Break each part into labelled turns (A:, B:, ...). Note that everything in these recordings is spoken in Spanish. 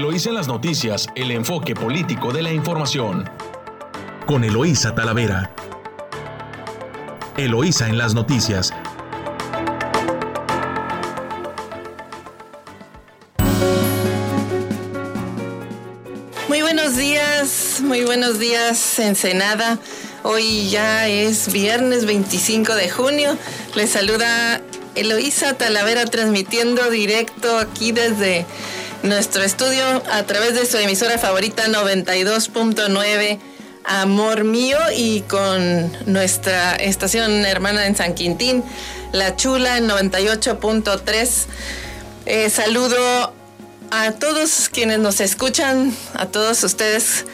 A: Eloísa en las noticias, el enfoque político de la información. Con Eloísa Talavera. Eloísa en las noticias.
B: Muy buenos días, muy buenos días, Ensenada. Hoy ya es viernes 25 de junio. Les saluda Eloísa Talavera transmitiendo directo aquí desde nuestro estudio a través de su emisora favorita 92.9 Amor Mío y con nuestra estación hermana en San Quintín, La Chula en 98.3. Eh, saludo a todos quienes nos escuchan, a todos ustedes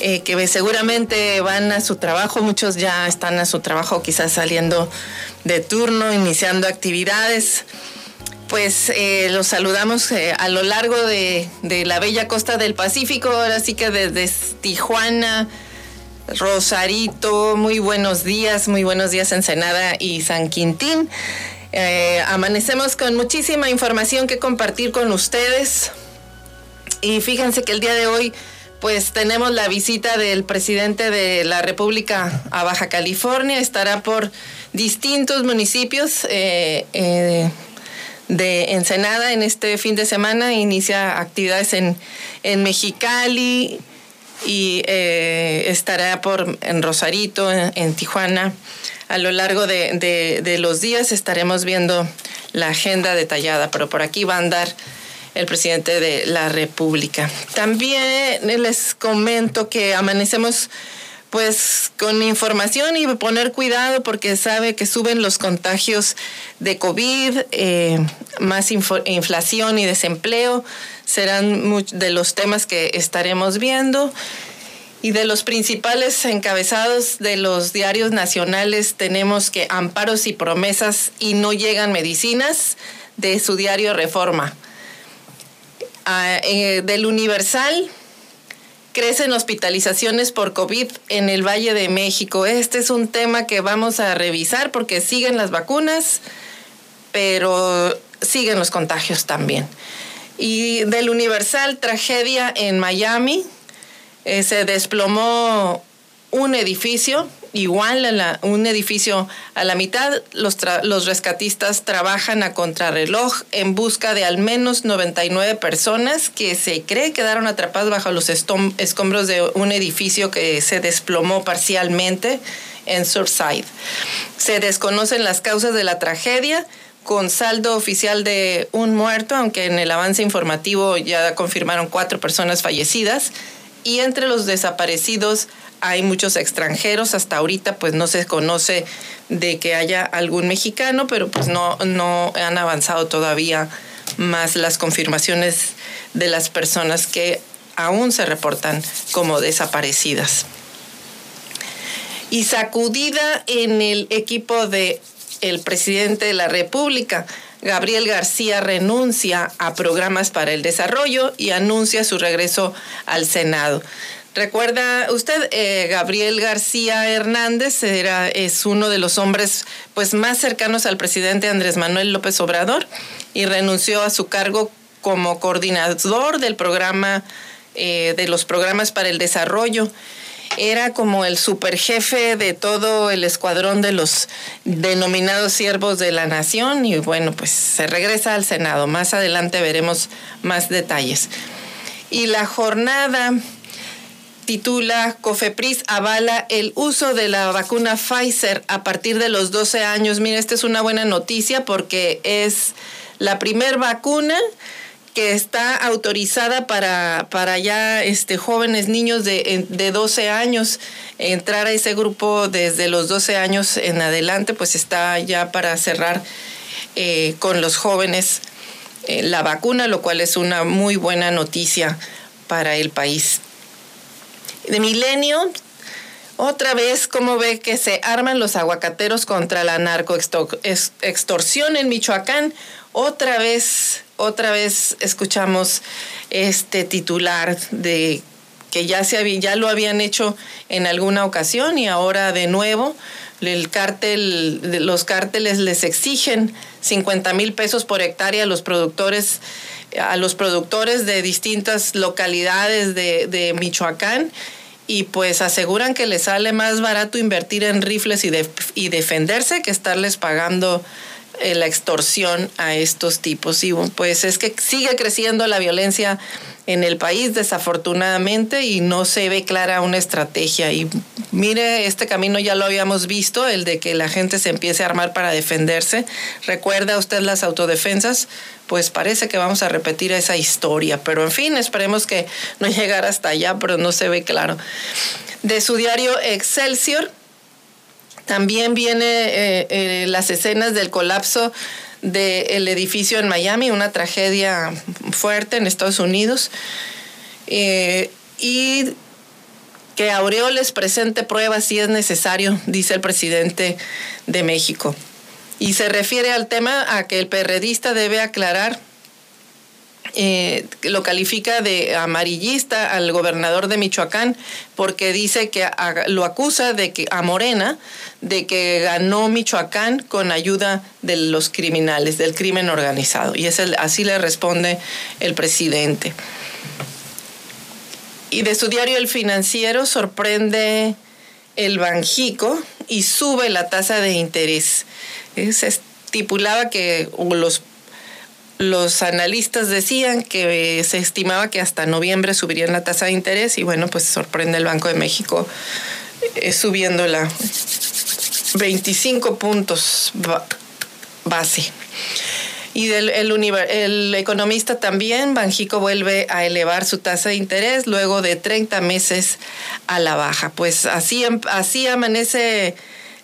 B: eh, que seguramente van a su trabajo, muchos ya están a su trabajo quizás saliendo de turno, iniciando actividades. Pues eh, los saludamos eh, a lo largo de, la bella costa del Pacífico, ahora sí que desde Tijuana, Rosarito, muy buenos días, muy buenos días Ensenada y San Quintín. amanecemos con muchísima información que compartir con ustedes. Y fíjense que el día de hoy pues tenemos la visita del presidente de la República a Baja California. Estará por distintos municipios eh, eh, de Ensenada en este fin de semana. Inicia actividades en, Mexicali y eh, estará por en Rosarito, en, Tijuana. A lo largo de, de los días estaremos viendo la agenda detallada, pero por aquí va a andar el presidente de la República. También les comento que amanecemos pues con información y poner cuidado porque sabe que suben los contagios de COVID, eh, más inflación y desempleo serán de los temas que estaremos viendo. Y de los principales encabezados de los diarios nacionales tenemos que amparos y promesas y no llegan medicinas de su diario Reforma. Eh, del Universal crecen hospitalizaciones por COVID en el Valle de México. Este es un tema que vamos a revisar porque siguen las vacunas, pero siguen los contagios también. Y del Universal, tragedia en Miami. Eh, se desplomó un edificio igual a un edificio a la mitad, los, los rescatistas trabajan a contrarreloj en busca de al menos 99 personas que se cree quedaron atrapadas bajo los escombros de un edificio que se desplomó parcialmente en Surfside. Se desconocen las causas de la tragedia con saldo oficial de un muerto, aunque en el avance informativo ya confirmaron cuatro personas fallecidas. Y entre los desaparecidos hay muchos extranjeros, hasta ahorita pues no se conoce de que haya algún mexicano, pero pues no, no han avanzado todavía más las confirmaciones de las personas que aún se reportan como desaparecidas. Y sacudida en el equipo de presidente de la República, Gabriel García renuncia a programas para el desarrollo y anuncia su regreso al Senado. Recuerda usted, eh, Gabriel García Hernández era, es uno de los hombres pues, más cercanos al presidente Andrés Manuel López Obrador y renunció a su cargo como coordinador del programa, eh, de los programas para el desarrollo. Era como el superjefe de todo el escuadrón de los denominados siervos de la nación y bueno, pues se regresa al Senado. Más adelante veremos más detalles. Y la jornada titula Cofepris avala el uso de la vacuna Pfizer a partir de los 12 años. Mira, esta es una buena noticia porque es la primer vacuna que está autorizada para, para ya este, jóvenes niños de, de 12 años. Entrar a ese grupo desde los 12 años en adelante, pues está ya para cerrar eh, con los jóvenes eh, la vacuna, lo cual es una muy buena noticia para el país de Milenio, otra vez, ¿cómo ve que se arman los aguacateros contra la narcoextorsión en Michoacán? Otra vez, otra vez escuchamos este titular de que ya, se ya lo habían hecho en alguna ocasión y ahora de nuevo el cártel, los cárteles les exigen 50 mil pesos por hectárea a los productores a los productores de distintas localidades de, de Michoacán y pues aseguran que les sale más barato invertir en rifles y, de, y defenderse que estarles pagando eh, la extorsión a estos tipos. Y pues es que sigue creciendo la violencia en el país, desafortunadamente, y no se ve clara una estrategia. Y mire, este camino ya lo habíamos visto, el de que la gente se empiece a armar para defenderse. ¿Recuerda usted las autodefensas? Pues parece que vamos a repetir esa historia. Pero en fin, esperemos que no llegara hasta allá, pero no se ve claro. De su diario Excelsior, también viene eh, eh, las escenas del colapso del edificio en Miami, una tragedia fuerte en Estados Unidos. Eh, y que Aureoles presente pruebas si es necesario, dice el presidente de México. Y se refiere al tema a que el perredista debe aclarar eh, lo califica de amarillista al gobernador de Michoacán porque dice que lo acusa de que a Morena de que ganó Michoacán con ayuda de los criminales, del crimen organizado. Y es así le responde el presidente. Y de su diario El Financiero sorprende el Banjico y sube la tasa de interés. Se estipulaba que los los analistas decían que se estimaba que hasta noviembre subirían la tasa de interés y bueno, pues sorprende el Banco de México eh, subiéndola 25 puntos base. Y el, el, economista también, Banjico vuelve a elevar su tasa de interés luego de 30 meses a la baja. Pues así, así amanece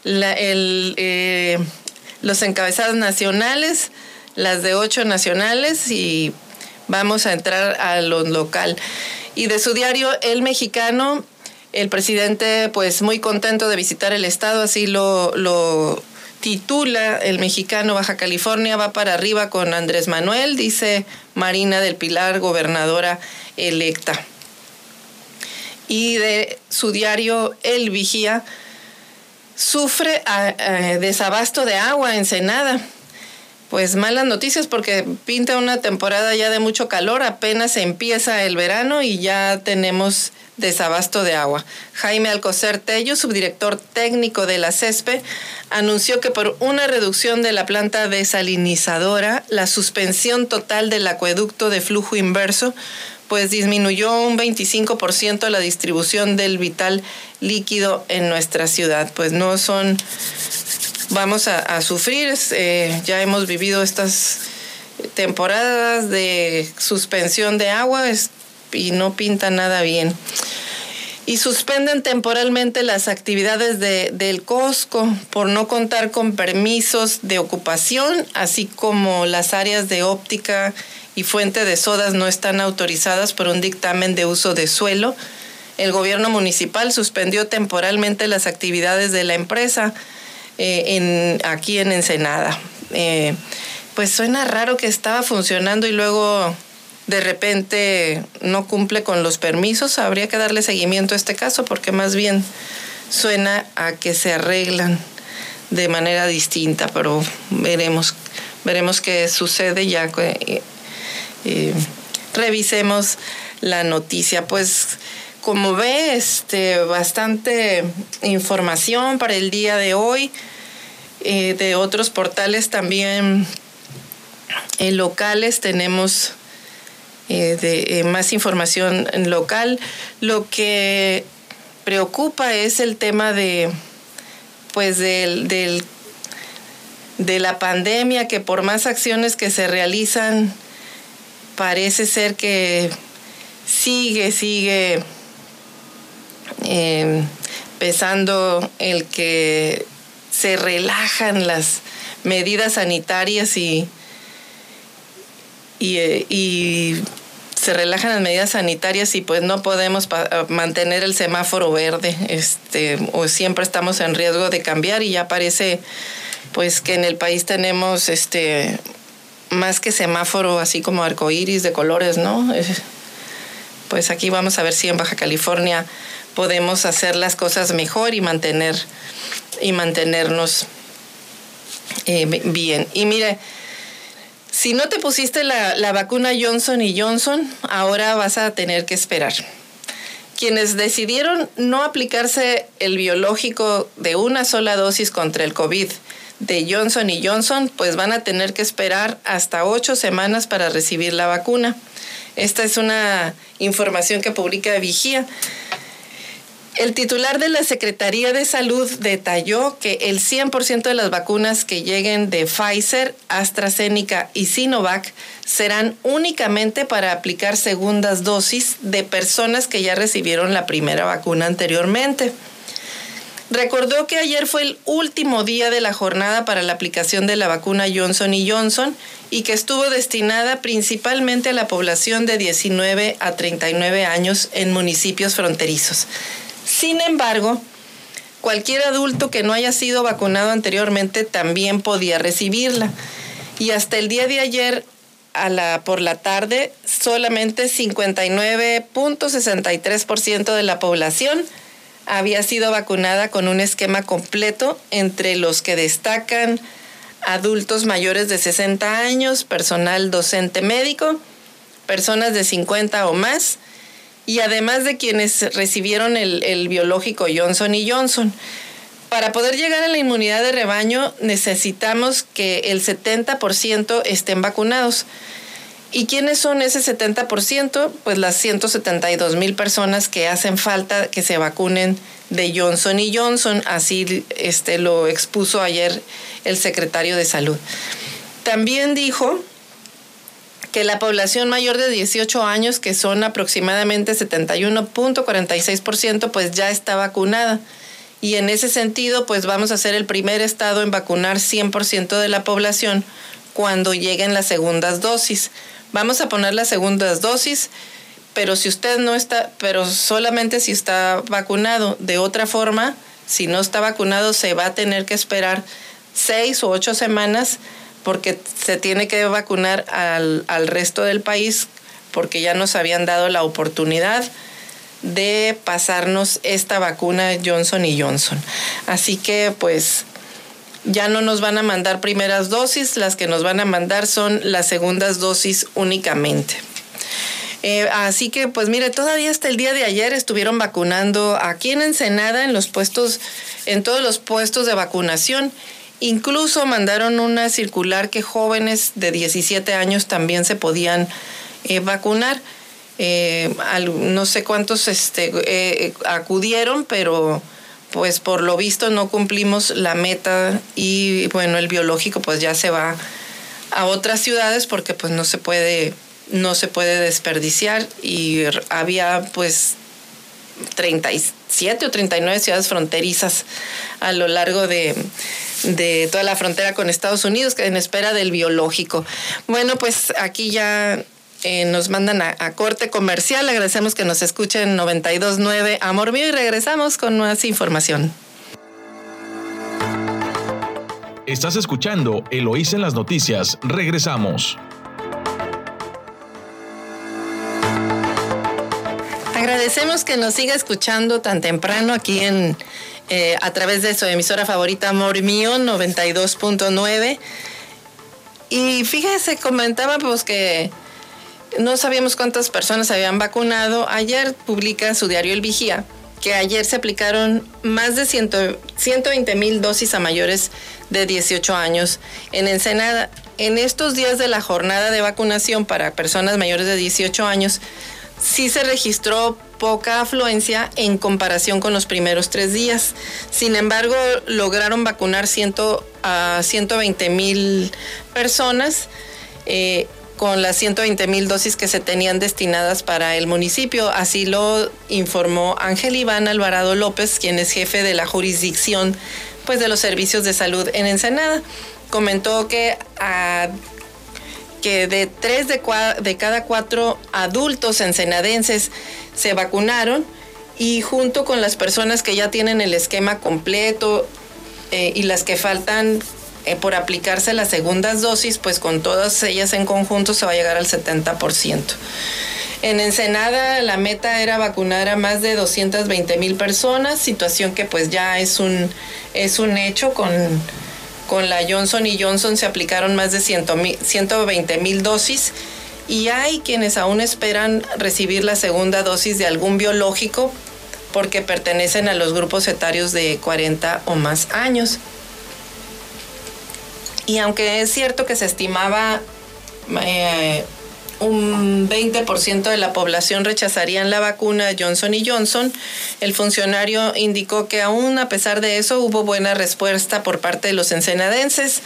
B: eh, los encabezados nacionales las de ocho nacionales y vamos a entrar a lo local. Y de su diario El Mexicano, el presidente pues muy contento de visitar el estado, así lo, lo titula El Mexicano Baja California, va para arriba con Andrés Manuel, dice Marina del Pilar, gobernadora electa. Y de su diario El Vigía, sufre eh, desabasto de agua en Senada pues malas noticias porque pinta una temporada ya de mucho calor, apenas empieza el verano y ya tenemos desabasto de agua. Jaime Alcocer Tello, subdirector técnico de la CESPE, anunció que por una reducción de la planta desalinizadora, la suspensión total del acueducto de flujo inverso, pues disminuyó un 25% la distribución del vital líquido en nuestra ciudad. Pues no son vamos a, sufrir. Eh, ya hemos vivido estas temporadas de suspensión de agua y no pinta nada bien. Y suspenden temporalmente las actividades de, del COSCO por no contar con permisos de ocupación, así como las áreas de óptica y fuente de sodas no están autorizadas por un dictamen de uso de suelo. El gobierno municipal suspendió temporalmente las actividades de la empresa eh, en, aquí en Ensenada. Eh, pues suena raro que estaba funcionando y luego de repente no cumple con los permisos. Habría que darle seguimiento a este caso porque más bien suena a que se arreglan de manera distinta, pero veremos, veremos qué sucede ya que eh, revisemos la noticia. Pues como ve, este, bastante información para el día de hoy. Eh, de otros portales también eh, locales tenemos eh, de, más información local. Lo que preocupa es el tema de pues del, de la pandemia que por más acciones que se realizan parece ser que sigue sigue pesando el que se relajan las medidas sanitarias y, eh, y, se relajan las medidas sanitarias y pues no podemos mantener el semáforo verde, este, o siempre estamos en riesgo de cambiar y ya parece pues que en el país tenemos este más que semáforo así como arcoíris de colores, ¿no? Pues aquí vamos a ver si en Baja California podemos hacer las cosas mejor y mantener y mantenernos Eh, bien, y mire, si no te pusiste la, la vacuna Johnson y Johnson, ahora vas a tener que esperar. Quienes decidieron no aplicarse el biológico de una sola dosis contra el COVID de Johnson y Johnson, pues van a tener que esperar hasta ocho semanas para recibir la vacuna. Esta es una información que publica Vigía. El titular de la Secretaría de Salud detalló que el 100% de las vacunas que lleguen de Pfizer, AstraZeneca y Sinovac serán únicamente para aplicar segundas dosis de personas que ya recibieron la primera vacuna anteriormente. Recordó que ayer fue el último día de la jornada para la aplicación de la vacuna Johnson Johnson y que estuvo destinada principalmente a la población de 19 a 39 años en municipios fronterizos. Sin embargo, cualquier adulto que no haya sido vacunado anteriormente también podía recibirla. Y hasta el día de ayer, a la, por la tarde, solamente 59.63% de la población había sido vacunada con un esquema completo, entre los que destacan adultos mayores de 60 años, personal docente médico, personas de 50 o más, y además de quienes recibieron el, biológico Johnson y Johnson. Para poder llegar a la inmunidad de rebaño necesitamos que el 70% estén vacunados. ¿Y quiénes son ese 70%? Pues las 172 mil personas que hacen falta que se vacunen de Johnson y Johnson, así este, lo expuso ayer el secretario de Salud. También dijo que la población mayor de 18 años, que son aproximadamente 71.46%, pues ya está vacunada. Y en ese sentido, pues vamos a ser el primer estado en vacunar 100% de la población cuando lleguen las segundas dosis. Vamos a poner las segundas dosis, pero si usted no está, pero solamente si está vacunado. De otra forma, si no está vacunado, se va a tener que esperar seis o ocho semanas porque se tiene que vacunar al, al resto del país porque ya nos habían dado la oportunidad de pasarnos esta vacuna Johnson y Johnson. Así que pues ya no nos van a mandar primeras dosis, las que nos van a mandar son las segundas dosis únicamente. Eh, así que, pues mire, todavía hasta el día de ayer estuvieron vacunando aquí en Ensenada, en los puestos, en todos los puestos de vacunación. Incluso mandaron una circular que jóvenes de 17 años también se podían eh, vacunar. Eh, no sé cuántos este, acudieron, pero pues por lo visto no cumplimos la meta y bueno, el biológico pues ya se va a otras ciudades porque pues no se puede no se puede desperdiciar y había pues 37 o 39 ciudades fronterizas a lo largo de, de toda la frontera con Estados Unidos en espera del biológico. Bueno, pues aquí ya eh, nos mandan a, corte comercial. Agradecemos que nos escuchen 92.9 Amor Mío y regresamos con más información.
A: Estás escuchando Eloís en las noticias. Regresamos.
B: Agradecemos que nos siga escuchando tan temprano aquí en eh, a través de su emisora favorita Amor Mío 92.9. Y fíjese, comentaba pues que no sabíamos cuántas personas habían vacunado. Ayer publica su diario El Vigía que ayer se aplicaron más de 120 mil dosis a mayores de 18 años en Ensenada. En estos días de la jornada de vacunación para personas mayores de 18 años, sí se registró poca afluencia en comparación con los primeros tres días. Sin embargo, lograron vacunar a 120 mil personas. Eh, con las 120 mil dosis que se tenían destinadas para el municipio. Así lo informó Ángel Iván Alvarado López, quien es jefe de la jurisdicción pues, de los servicios de salud en Ensenada. Comentó que, que de tres de, cada cuatro adultos ensenadenses se vacunaron y junto con las personas que ya tienen el esquema completo eh, y las que faltan eh, por aplicarse las segundas dosis, pues con todas ellas en conjunto se va a llegar al 70%. En Ensenada la meta era vacunar a más de 220 mil personas, situación que pues ya es un, es un hecho con, Con la Johnson y Johnson se aplicaron más de 120 mil dosis y hay quienes aún esperan recibir la segunda dosis de algún biológico porque pertenecen a los grupos etarios de 40 o más años. Y aunque es cierto que se estimaba eh, un 20% de la población rechazarían la vacuna Johnson y Johnson, el funcionario indicó que aún a pesar de eso hubo buena respuesta por parte de los ensenadenses.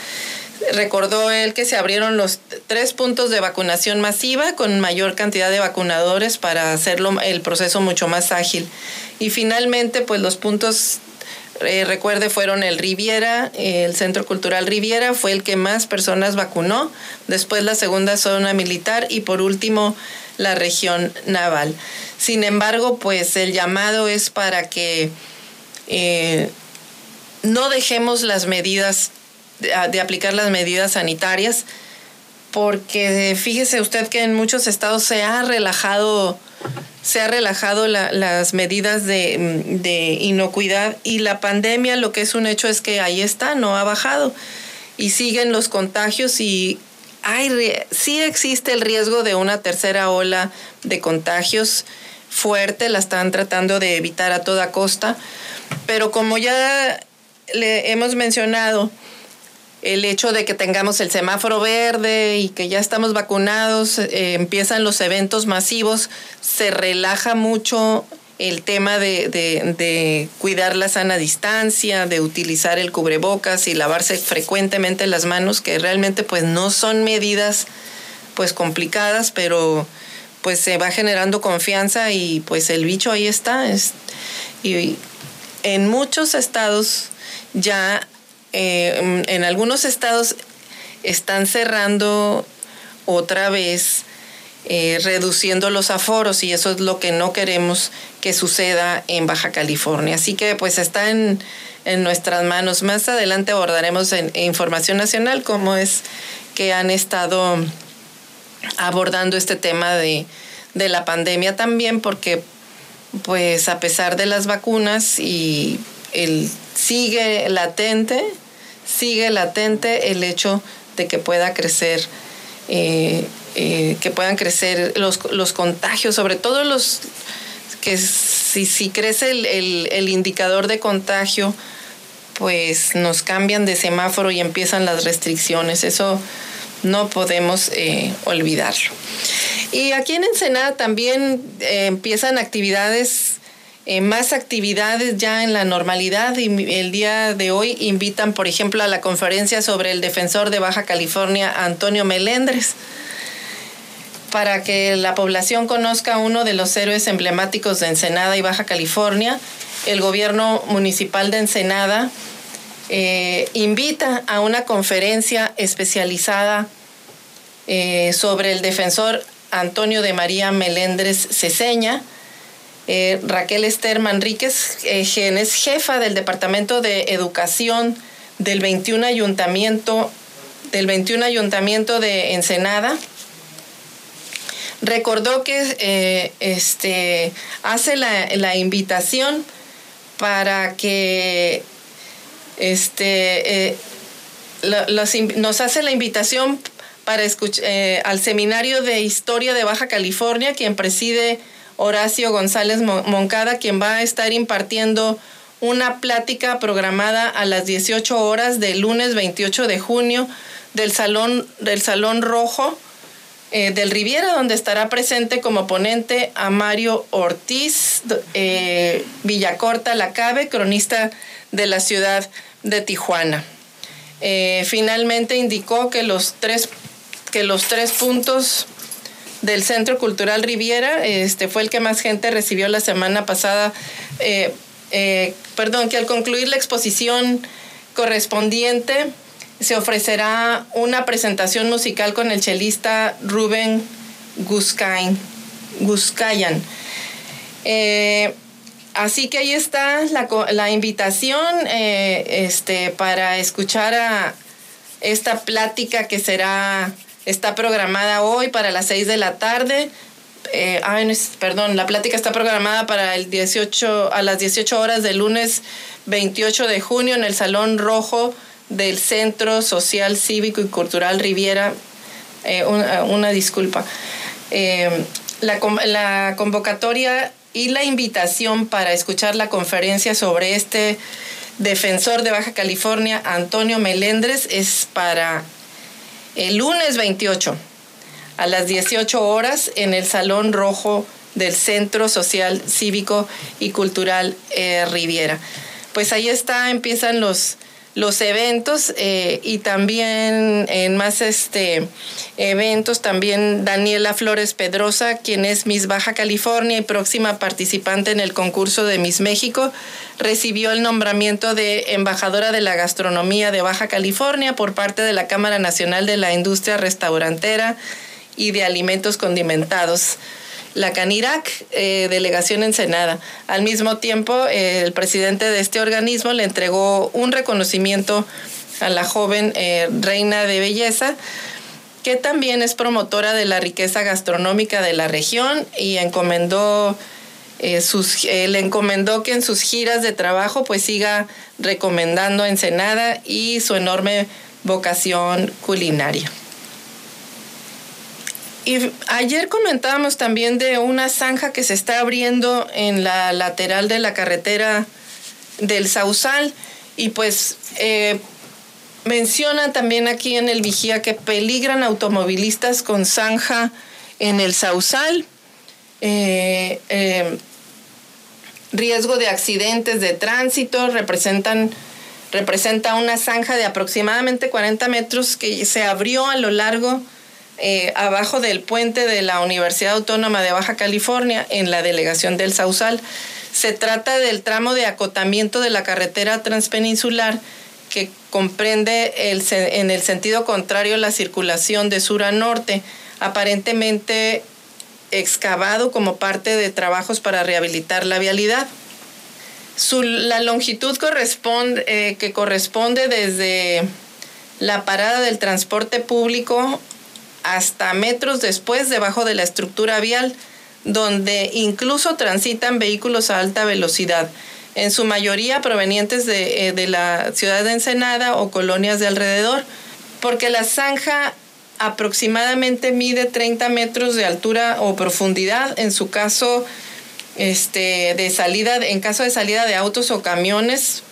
B: Recordó él que se abrieron los tres puntos de vacunación masiva con mayor cantidad de vacunadores para hacerlo el proceso mucho más ágil. Y finalmente, pues los puntos eh, recuerde, fueron el Riviera, el Centro Cultural Riviera, fue el que más personas vacunó, después la segunda zona militar y por último la región naval. Sin embargo, pues el llamado es para que eh, no dejemos las medidas, de aplicar las medidas sanitarias, porque fíjese usted que en muchos estados se ha relajado se ha relajado las medidas de, inocuidad y la pandemia lo que es un hecho es que ahí está, no ha bajado. Y siguen los contagios y hay, sí existe el riesgo de una tercera ola de contagios fuerte, la están tratando de evitar a toda costa, pero como ya le hemos mencionado, el hecho de que tengamos el semáforo verde y que ya estamos vacunados, eh, empiezan los eventos masivos, se relaja mucho el tema de, cuidar la sana distancia, de utilizar el cubrebocas y lavarse frecuentemente las manos, que realmente pues no son medidas pues complicadas, pero pues se va generando confianza y pues el bicho ahí está. y en muchos estados ya eh, en algunos estados están cerrando otra vez, eh, reduciendo los aforos y eso es lo que no queremos que suceda en Baja California. Así que pues está en, nuestras manos. Más adelante abordaremos en, Información Nacional cómo es que han estado abordando este tema de, de la pandemia también porque pues a pesar de las vacunas y el sigue latente sigue latente el hecho de que pueda crecer, eh, eh, que puedan crecer los, contagios, sobre todo los que si, si crece el, indicador de contagio, pues nos cambian de semáforo y empiezan las restricciones. Eso no podemos eh, olvidarlo. Y aquí en Ensenada también empiezan actividades eh, más actividades ya en la normalidad y el día de hoy invitan, por ejemplo, a la conferencia sobre el defensor de Baja California, Antonio Melendres, para que la población conozca uno de los héroes emblemáticos de Ensenada y Baja California. El gobierno municipal de Ensenada eh, invita a una conferencia especializada eh, sobre el defensor Antonio de María Melendres Ceseña, eh, Raquel Esther Manríquez, eh, es jefa del Departamento de Educación del 21 Ayuntamiento, del 21 Ayuntamiento de Ensenada, recordó que eh, este, hace la, invitación para que este, nos hace la invitación para escuchar al seminario de historia de Baja California, quien preside Horacio González Moncada, quien va a estar impartiendo una plática programada a las 18 horas del lunes 28 de junio del Salón, del Salón Rojo eh, del Riviera, donde estará presente como ponente a Mario Ortiz eh, Villacorta Lacabe, cronista de la ciudad de Tijuana. Eh, finalmente indicó que los tres, que los tres puntos del Centro Cultural Riviera, este fue el que más gente recibió la semana pasada. Eh, eh, perdón, que al concluir la exposición correspondiente se ofrecerá una presentación musical con el chelista Rubén Guskayan. Eh, así que ahí está la, invitación este, para escuchar a esta plática que será está programada hoy para las 6 de la tarde. Eh, perdón, la plática está programada para el 18, a las 18 horas del lunes 28 de junio en el Salón Rojo del Centro Social, Cívico y Cultural Riviera. Eh, una, disculpa. Eh, la, la convocatoria y la invitación para escuchar la conferencia sobre este defensor de Baja California, Antonio Melendres, es para el lunes 28 a las 18 horas en el Salón Rojo del Centro Social, Cívico y Cultural eh, Riviera. Pues ahí está, empiezan los, los eventos eh, y también en más este, eventos, también Daniela Flores Pedrosa, quien es Miss Baja California y próxima participante en el concurso de Miss México, recibió el nombramiento de embajadora de la gastronomía de Baja California por parte de la Cámara Nacional de la Industria Restaurantera y de Alimentos Condimentados la CANIRAC, eh, delegación Ensenada. Al mismo tiempo, eh, el presidente de este organismo le entregó un reconocimiento a la joven eh, reina de belleza, que también es promotora de la riqueza gastronómica de la región y encomendó sus, le encomendó que en sus giras de trabajo pues siga recomendando Ensenada y su enorme vocación culinaria. Y ayer comentábamos también de una zanja que se está abriendo en la lateral de la carretera del Sausal y pues eh, mencionan también aquí en el Vigía que peligran automovilistas con zanja en el Sausal. Eh, eh, riesgo de accidentes de tránsito representan representa una zanja de aproximadamente 40 metros que se abrió a lo largo eh, abajo del puente de la Universidad Autónoma de Baja California en la delegación del Sausal. Se trata del tramo de acotamiento de la carretera transpeninsular que comprende el, en el sentido contrario la circulación de sur a norte, aparentemente excavado como parte de trabajos para rehabilitar la vialidad. Su, la longitud corresponde, eh, que corresponde desde la parada del transporte público hasta metros después debajo de la estructura vial, donde incluso transitan vehículos a alta velocidad, en su mayoría provenientes de, eh, la ciudad de Ensenada o colonias de alrededor, porque la zanja aproximadamente mide 30 metros de altura o profundidad, en su caso este, de salida, en caso de salida de autos o camiones,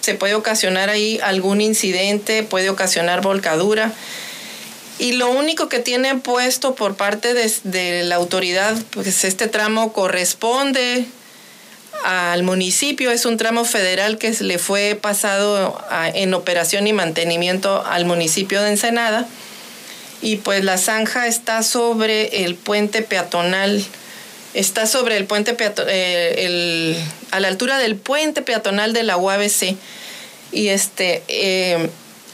B: se puede ocasionar ahí algún incidente, puede ocasionar volcadura. Y lo único que tiene puesto por parte de, la autoridad, pues este tramo corresponde al municipio, es un tramo federal que le fue pasado en operación y mantenimiento al municipio de Ensenada. Y pues la zanja está sobre el puente peatonal, está sobre el puente peatonal, eh, a la altura del puente peatonal de la UABC. Y este, eh,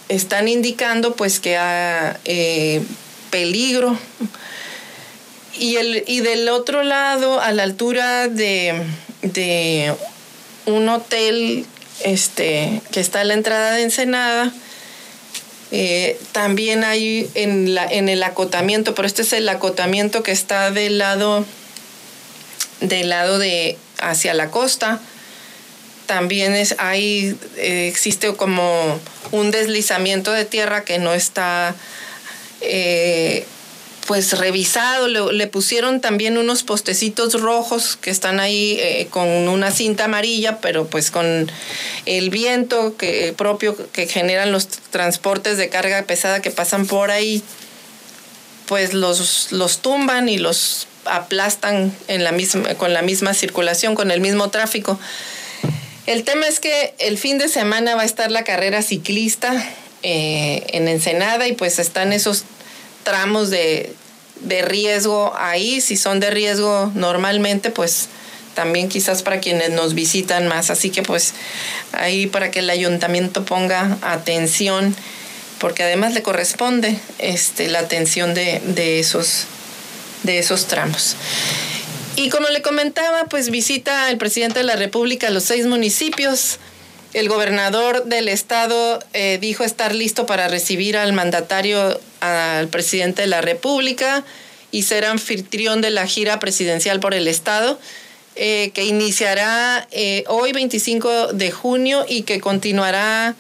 B: están indicando pues que hay eh, peligro. Y, el, y del otro lado, a la altura de, de un hotel este, que está a la entrada de Ensenada, eh, también hay en, la, en el acotamiento, pero este es el acotamiento que está del lado, del lado de hacia la costa, también es, hay, eh, existe como un deslizamiento de tierra que no está eh, pues revisado. Le, pusieron también unos postecitos rojos que están ahí eh, con una cinta amarilla, pero pues con el viento que, propio que generan los transportes de carga pesada que pasan por ahí, pues los, los tumban y los aplastan en la misma, con la misma circulación, con el mismo tráfico. El tema es que el fin de semana va a estar la carrera ciclista eh, en Ensenada y pues están esos tramos de, riesgo ahí. Si son de riesgo normalmente, pues también quizás para quienes nos visitan más. Así que pues ahí para que el ayuntamiento ponga atención, porque además le corresponde este, la atención de, de, esos, de esos tramos. Y como le comentaba, pues visita el presidente de la República los seis municipios. El gobernador del estado eh, dijo estar listo para recibir al mandatario, al presidente de la República y ser anfitrión de la gira presidencial por el estado, eh, que iniciará eh, hoy 25 de junio y que continuará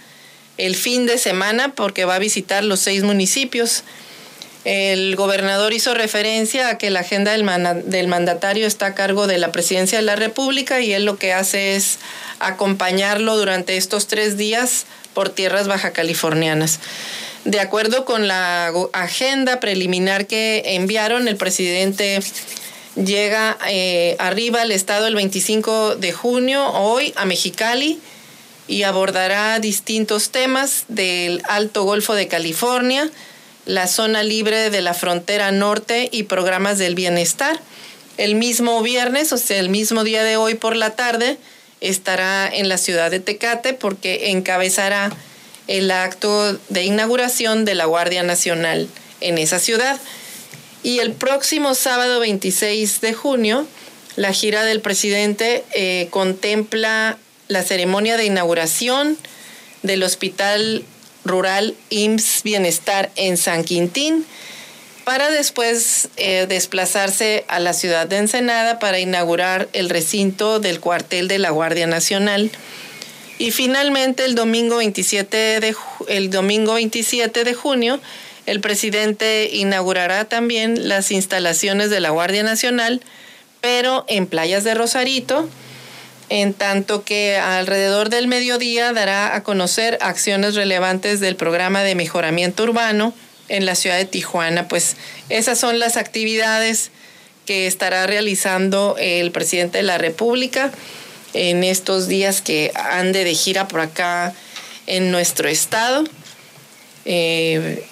B: el fin de semana porque va a visitar los seis municipios. El gobernador hizo referencia a que la agenda del, mandatario está a cargo de la presidencia de la República y él lo que hace es acompañarlo durante estos tres días por tierras baja californianas. De acuerdo con la agenda preliminar que enviaron, el presidente llega eh, arriba al estado el 25 de junio, hoy a Mexicali, y abordará distintos temas del Alto Golfo de California, la zona libre de la frontera norte y programas del bienestar. El mismo viernes, o sea, el mismo día de hoy por la tarde, estará en la ciudad de Tecate porque encabezará el acto de inauguración de la Guardia Nacional en esa ciudad. Y el próximo sábado 26 de junio, la gira del presidente eh, contempla la ceremonia de inauguración del Hospital rural IMSS Bienestar en San Quintín, para después eh, desplazarse a la ciudad de Ensenada para inaugurar el recinto del cuartel de la Guardia Nacional. Y finalmente el domingo 27 de, el domingo 27 de junio, el presidente inaugurará también las instalaciones de la Guardia Nacional, pero en playas de Rosarito, en tanto que alrededor del mediodía dará a conocer acciones relevantes del programa de mejoramiento urbano en la ciudad de Tijuana. Pues esas son las actividades que estará realizando el presidente de la República en estos días que ande de gira por acá en nuestro estado. Eh,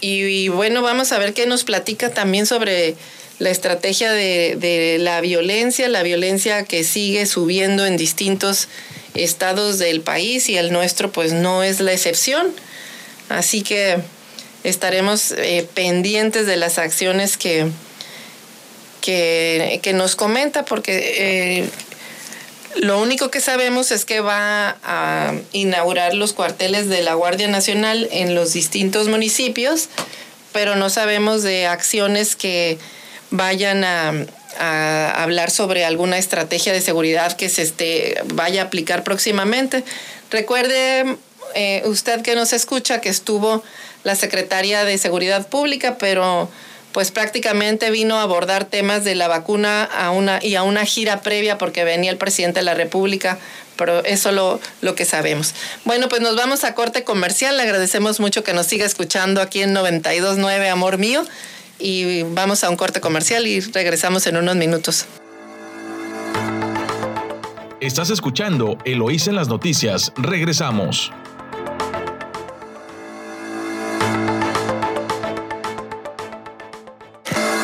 B: y bueno, vamos a ver qué nos platica también sobre la estrategia de, la violencia, la violencia que sigue subiendo en distintos estados del país y el nuestro pues no es la excepción. Así que estaremos eh, pendientes de las acciones que, que, nos comenta porque eh, lo único que sabemos es que va a inaugurar los cuarteles de la Guardia Nacional en los distintos municipios, pero no sabemos de acciones que vayan a, hablar sobre alguna estrategia de seguridad que se esté, vaya a aplicar próximamente. Recuerde eh, usted que nos escucha que estuvo la secretaria de Seguridad Pública, pero pues prácticamente vino a abordar temas de la vacuna a una, y a una gira previa porque venía el presidente de la República, pero eso lo, lo que sabemos. Bueno, pues nos vamos a corte comercial. Le agradecemos mucho que nos siga escuchando aquí en 92.9, Amor Mío y vamos a un corte comercial y regresamos en unos minutos.
A: Estás escuchando Eloísa en las noticias. Regresamos.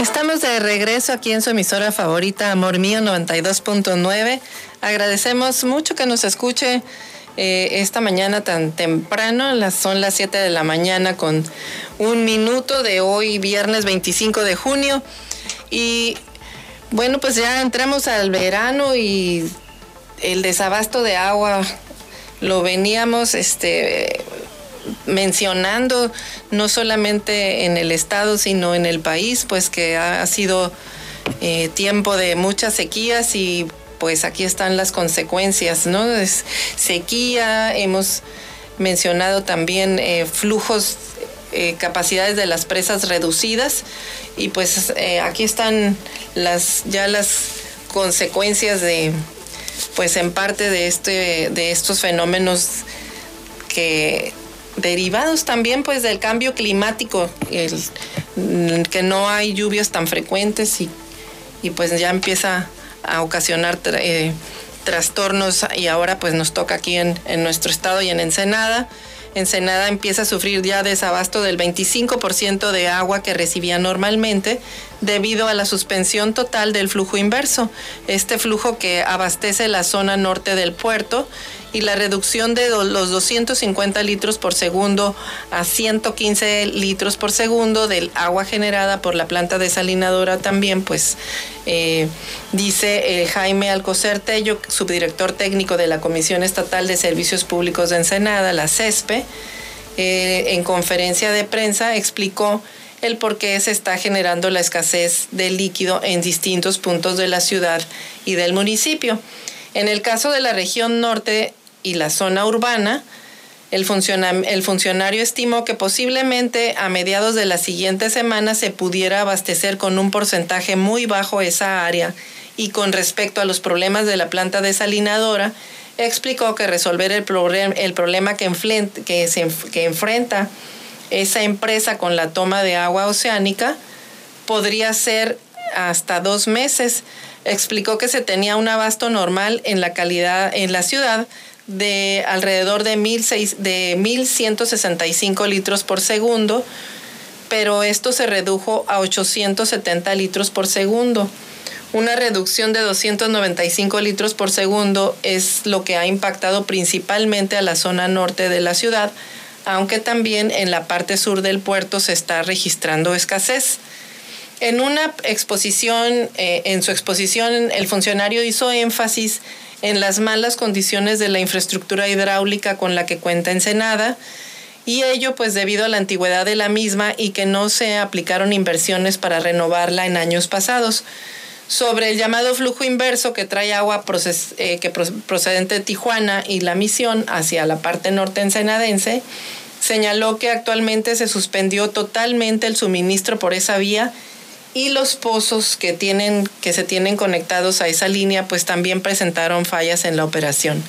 B: Estamos de regreso aquí en su emisora favorita, Amor Mío 92.9. Agradecemos mucho que nos escuche eh, esta mañana tan temprano, son las 7 de la mañana con un minuto de hoy, viernes 25 de junio. Y bueno, pues ya entramos al verano y el desabasto de agua lo veníamos este, mencionando no solamente en el estado, sino en el país, pues que ha sido eh, tiempo de muchas sequías y pues aquí están las consecuencias, ¿no? Sequía, hemos mencionado también eh, flujos, eh, capacidades de las presas reducidas y pues eh, aquí están las ya las consecuencias de pues en parte de este de estos fenómenos que derivados también pues del cambio climático que no hay lluvias tan frecuentes y, y pues ya empieza a ocasionar eh, trastornos y ahora pues nos toca aquí en, en nuestro estado y en Ensenada. Ensenada empieza a sufrir ya desabasto del 25% de agua que recibía normalmente debido a la suspensión total del flujo inverso. Este flujo que abastece la zona norte del puerto y la reducción de los 250 litros por segundo a 115 litros por segundo del agua generada por la planta desalinadora también, pues eh, dice eh, Jaime Alcocer Tello, subdirector técnico de la Comisión Estatal de Servicios Públicos de Ensenada, la CESPE, eh, en conferencia de prensa explicó el por qué se está generando la escasez de líquido en distintos puntos de la ciudad y del municipio. En el caso de la región norte y la zona urbana, El, el, funcionario estimó que posiblemente a mediados de la siguiente semana se pudiera abastecer con un porcentaje muy bajo esa área y con respecto a los problemas de la planta desalinadora, explicó que resolver el, el problema que, se que enfrenta esa empresa con la toma de agua oceánica podría ser hasta dos meses. Explicó que se tenía un abasto normal en la calidad en la ciudad de alrededor de, de 1.165 litros por segundo, pero esto se redujo a 870 litros por segundo. Una reducción de 295 litros por segundo es lo que ha impactado principalmente a la zona norte de la ciudad, aunque también en la parte sur del puerto se está registrando escasez. En una exposición, eh, en su exposición, el funcionario hizo énfasis en las malas condiciones de la infraestructura hidráulica con la que cuenta Ensenada, y ello pues debido a la antigüedad de la misma y que no se aplicaron inversiones para renovarla en años pasados. Sobre el llamado flujo inverso que trae agua eh, que procedente de Tijuana y la misión hacia la parte norte ensenadense, señaló que actualmente se suspendió totalmente el suministro por esa vía y los pozos que, tienen, que se tienen conectados a esa línea pues también presentaron fallas en la operación.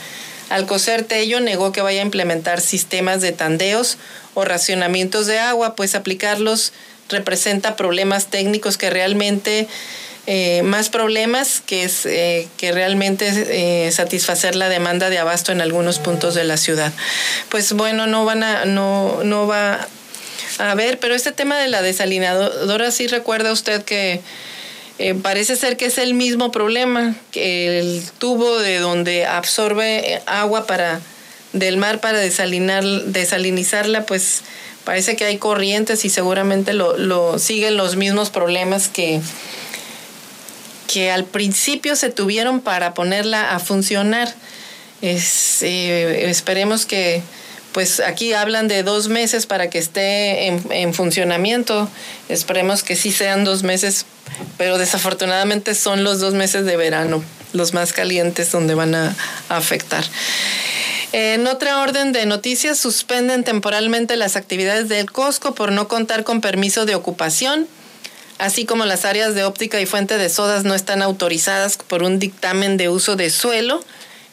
B: Alcocer Tello negó que vaya a implementar sistemas de tandeos o racionamientos de agua, pues aplicarlos representa problemas técnicos que realmente eh, más problemas que es eh, que realmente eh, satisfacer la demanda de abasto en algunos puntos de la ciudad. Pues bueno, no van a, no, no va a ver, pero este tema de la desalinadora sí recuerda usted que parece ser que es el mismo problema, el tubo de donde absorbe agua para del mar para desalinar, desalinizarla, pues parece que hay corrientes y seguramente lo, lo siguen los mismos problemas que que al principio se tuvieron para ponerla a funcionar. Eh, esperemos que, pues aquí hablan de dos meses para que esté en, funcionamiento. Esperemos que sí sean dos meses, pero desafortunadamente son los dos meses de verano, los más calientes donde van a afectar. En otra orden de noticias, suspenden temporalmente las actividades del Costco por no contar con permiso de ocupación así como las áreas de óptica y fuente de sodas no están autorizadas por un dictamen de uso de suelo,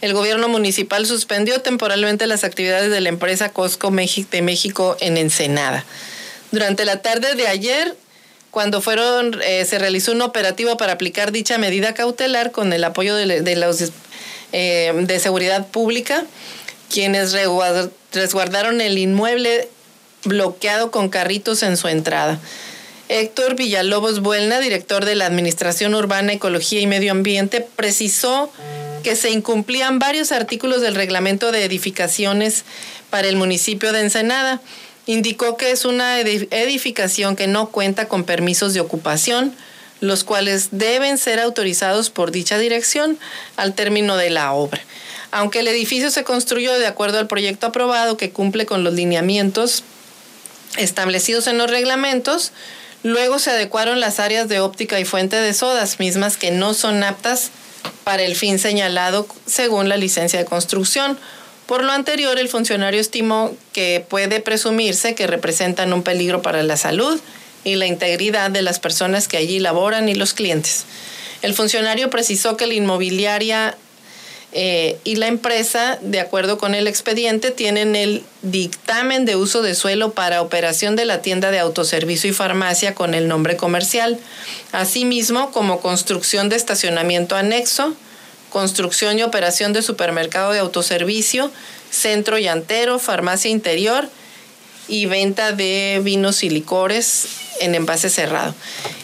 B: el gobierno municipal suspendió temporalmente las actividades de la empresa Costco de México en Ensenada. Durante la tarde de ayer, cuando fueron, eh, se realizó un operativo para aplicar dicha medida cautelar con el apoyo de, los eh, de seguridad pública, quienes resguardaron el inmueble bloqueado con carritos en su entrada. Héctor Villalobos Buelna, director de la Administración Urbana, Ecología y Medio Ambiente, precisó que se incumplían varios artículos del reglamento de edificaciones para el municipio de Ensenada. Indicó que es una edificación que no cuenta con permisos de ocupación, los cuales deben ser autorizados por dicha dirección al término de la obra. Aunque el edificio se construyó de acuerdo al proyecto aprobado que cumple con los lineamientos establecidos en los reglamentos, Luego se adecuaron las áreas de óptica y fuente de sodas, mismas que no son aptas para el fin señalado según la licencia de construcción. Por lo anterior, el funcionario estimó que puede presumirse que representan un peligro para la salud y la integridad de las personas que allí laboran y los clientes. El funcionario precisó que la inmobiliaria eh, y la empresa, de acuerdo con el expediente, tienen el dictamen de uso de suelo para operación de la tienda de autoservicio y farmacia con el nombre comercial, asimismo como construcción de estacionamiento anexo, construcción y operación de supermercado de autoservicio, centro llantero, farmacia interior y venta de vinos y licores en envase cerrado.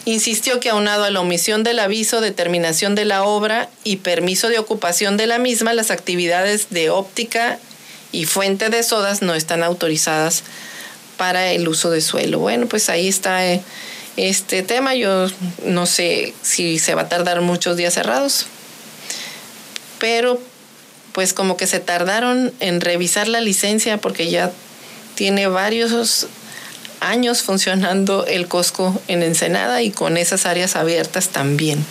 B: Insistió que aunado a la omisión del aviso de terminación de la obra y permiso de ocupación de la misma, las actividades de óptica y fuente de sodas no están autorizadas para el uso de suelo. Bueno, pues ahí está eh, este tema. Yo no sé si se va a tardar muchos días cerrados, pero pues como que se tardaron en revisar la licencia porque ya tiene varios años funcionando el Costco en Ensenada y con esas áreas abiertas también.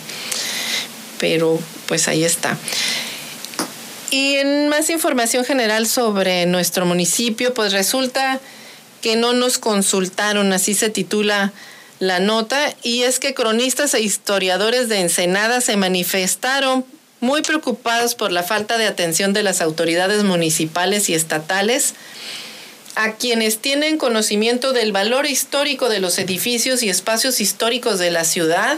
B: Pero pues ahí está. Y en más información general sobre nuestro municipio, pues resulta que no nos consultaron, así se titula la nota, y es que cronistas e historiadores de Ensenada se manifestaron muy preocupados por la falta de atención de las autoridades municipales y estatales a quienes tienen conocimiento del valor histórico de los edificios y espacios históricos de la ciudad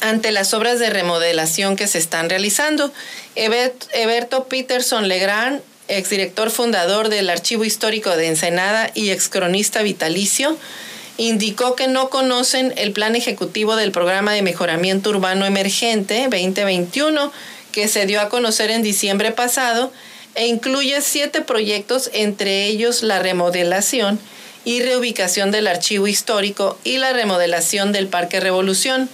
B: ante las obras de remodelación que se están realizando. Eberto Peterson Legrand, exdirector fundador del Archivo Histórico de Ensenada y excronista vitalicio, indicó que no conocen el plan ejecutivo del Programa de Mejoramiento Urbano Emergente 2021 que se dio a conocer en diciembre pasado e incluye siete proyectos, entre ellos la remodelación y reubicación del archivo histórico y la remodelación del Parque Revolución.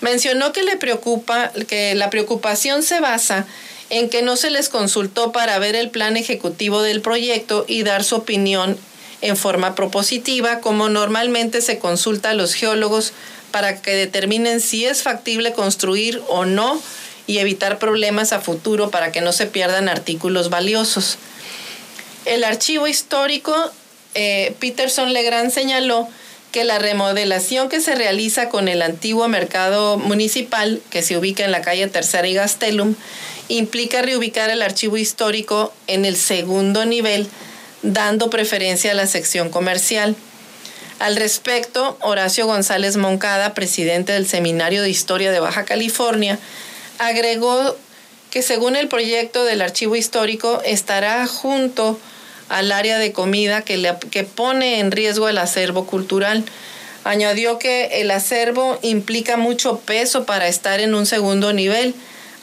B: Mencionó que le preocupa que la preocupación se basa en que no se les consultó para ver el plan ejecutivo del proyecto y dar su opinión en forma propositiva, como normalmente se consulta a los geólogos para que determinen si es factible construir o no y evitar problemas a futuro para que no se pierdan artículos valiosos. El archivo histórico, eh, Peterson Legrand señaló que la remodelación que se realiza con el antiguo mercado municipal, que se ubica en la calle Tercera y Gastelum, implica reubicar el archivo histórico en el segundo nivel, dando preferencia a la sección comercial. Al respecto, Horacio González Moncada, presidente del Seminario de Historia de Baja California, agregó que según el proyecto del archivo histórico estará junto al área de comida que, que pone en riesgo el acervo cultural. Añadió que el acervo implica mucho peso para estar en un segundo nivel,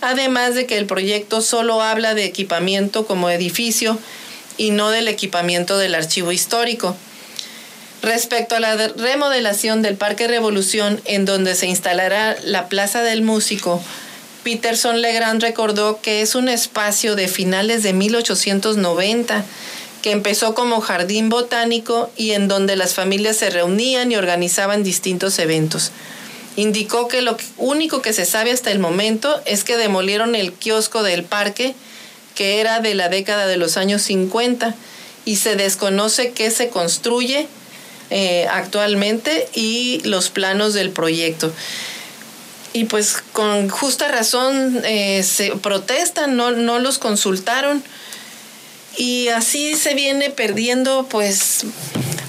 B: además de que el proyecto solo habla de equipamiento como edificio y no del equipamiento del archivo histórico. Respecto a la remodelación del Parque Revolución, en donde se instalará la Plaza del Músico, Peterson Legrand recordó que es un espacio de finales de 1890 que empezó como jardín botánico y en donde las familias se reunían y organizaban distintos eventos. Indicó que lo único que se sabe hasta el momento es que demolieron el kiosco del parque, que era de la década de los años 50, y se desconoce qué se construye eh, actualmente y los planos del proyecto y pues con justa razón eh, se protestan, no, no los consultaron. Y así se viene perdiendo pues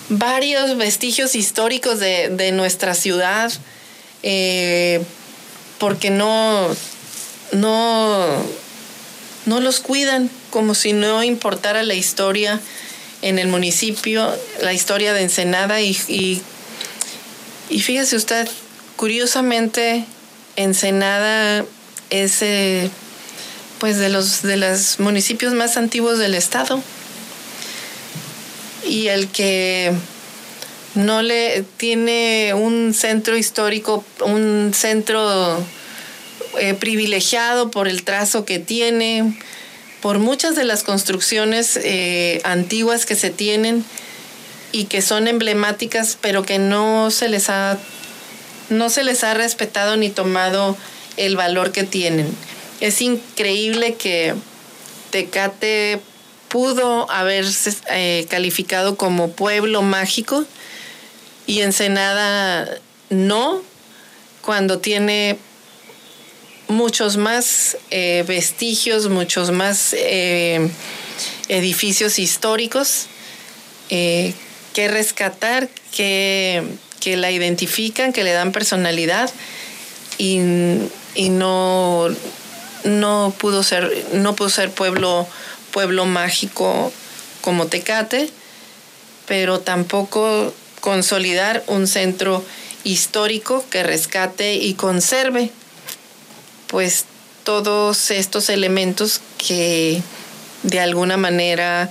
B: varios vestigios históricos de, nuestra ciudad eh, porque no, no, no los cuidan como si no importara la historia en el municipio, la historia de Ensenada. Y, y fíjese usted, curiosamente Ensenada es eh, pues de los de los municipios más antiguos del estado. Y el que no le tiene un centro histórico, un centro eh, privilegiado por el trazo que tiene, por muchas de las construcciones eh, antiguas que se tienen y que son emblemáticas, pero que no se les ha no se les ha respetado ni tomado el valor que tienen. Es increíble que Tecate pudo haberse eh, calificado como pueblo mágico y Ensenada no, cuando tiene muchos más eh, vestigios, muchos más eh, edificios históricos que rescatar, que que la identifican, que le dan personalidad y, no, no pudo ser, no pudo ser pueblo, pueblo mágico como Tecate, pero tampoco consolidar un centro histórico que rescate y conserve pues todos estos elementos que de alguna manera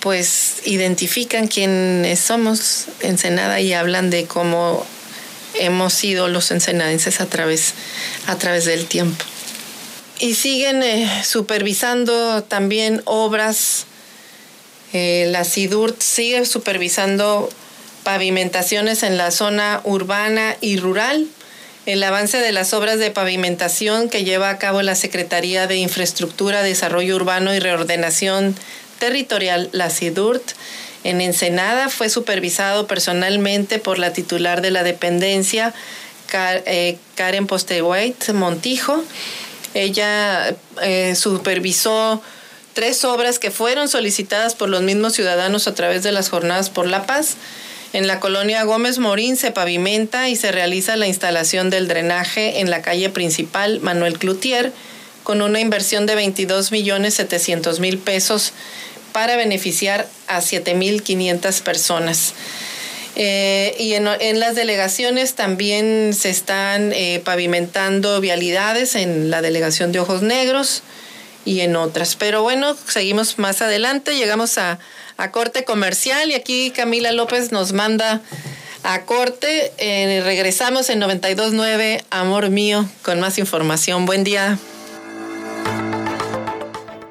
B: pues identifican quiénes somos Ensenada y hablan de cómo hemos sido los ensenadenses a través, a través del tiempo. Y siguen eh, supervisando también obras. Eh, la SIDURT sigue supervisando pavimentaciones en la zona urbana y rural el avance de las obras de pavimentación que lleva a cabo la Secretaría de Infraestructura, Desarrollo Urbano y Reordenación Territorial, la CIDURT, en Ensenada fue supervisado personalmente por la titular de la dependencia, eh, Karen Postewait Montijo. Ella eh, supervisó tres obras que fueron solicitadas por los mismos ciudadanos a través de las jornadas por la paz. En la colonia Gómez Morín se pavimenta y se realiza la instalación del drenaje en la calle principal Manuel Cloutier con una inversión de 22 millones 700 mil pesos para beneficiar a 7.500 personas. Eh, y en, las delegaciones también se están eh, pavimentando vialidades en la delegación de Ojos Negros y en otras. Pero bueno, seguimos más adelante, llegamos a, corte comercial y aquí Camila López nos manda a corte. Eh, regresamos en 92.9, Amor Mío, con más información. Buen día.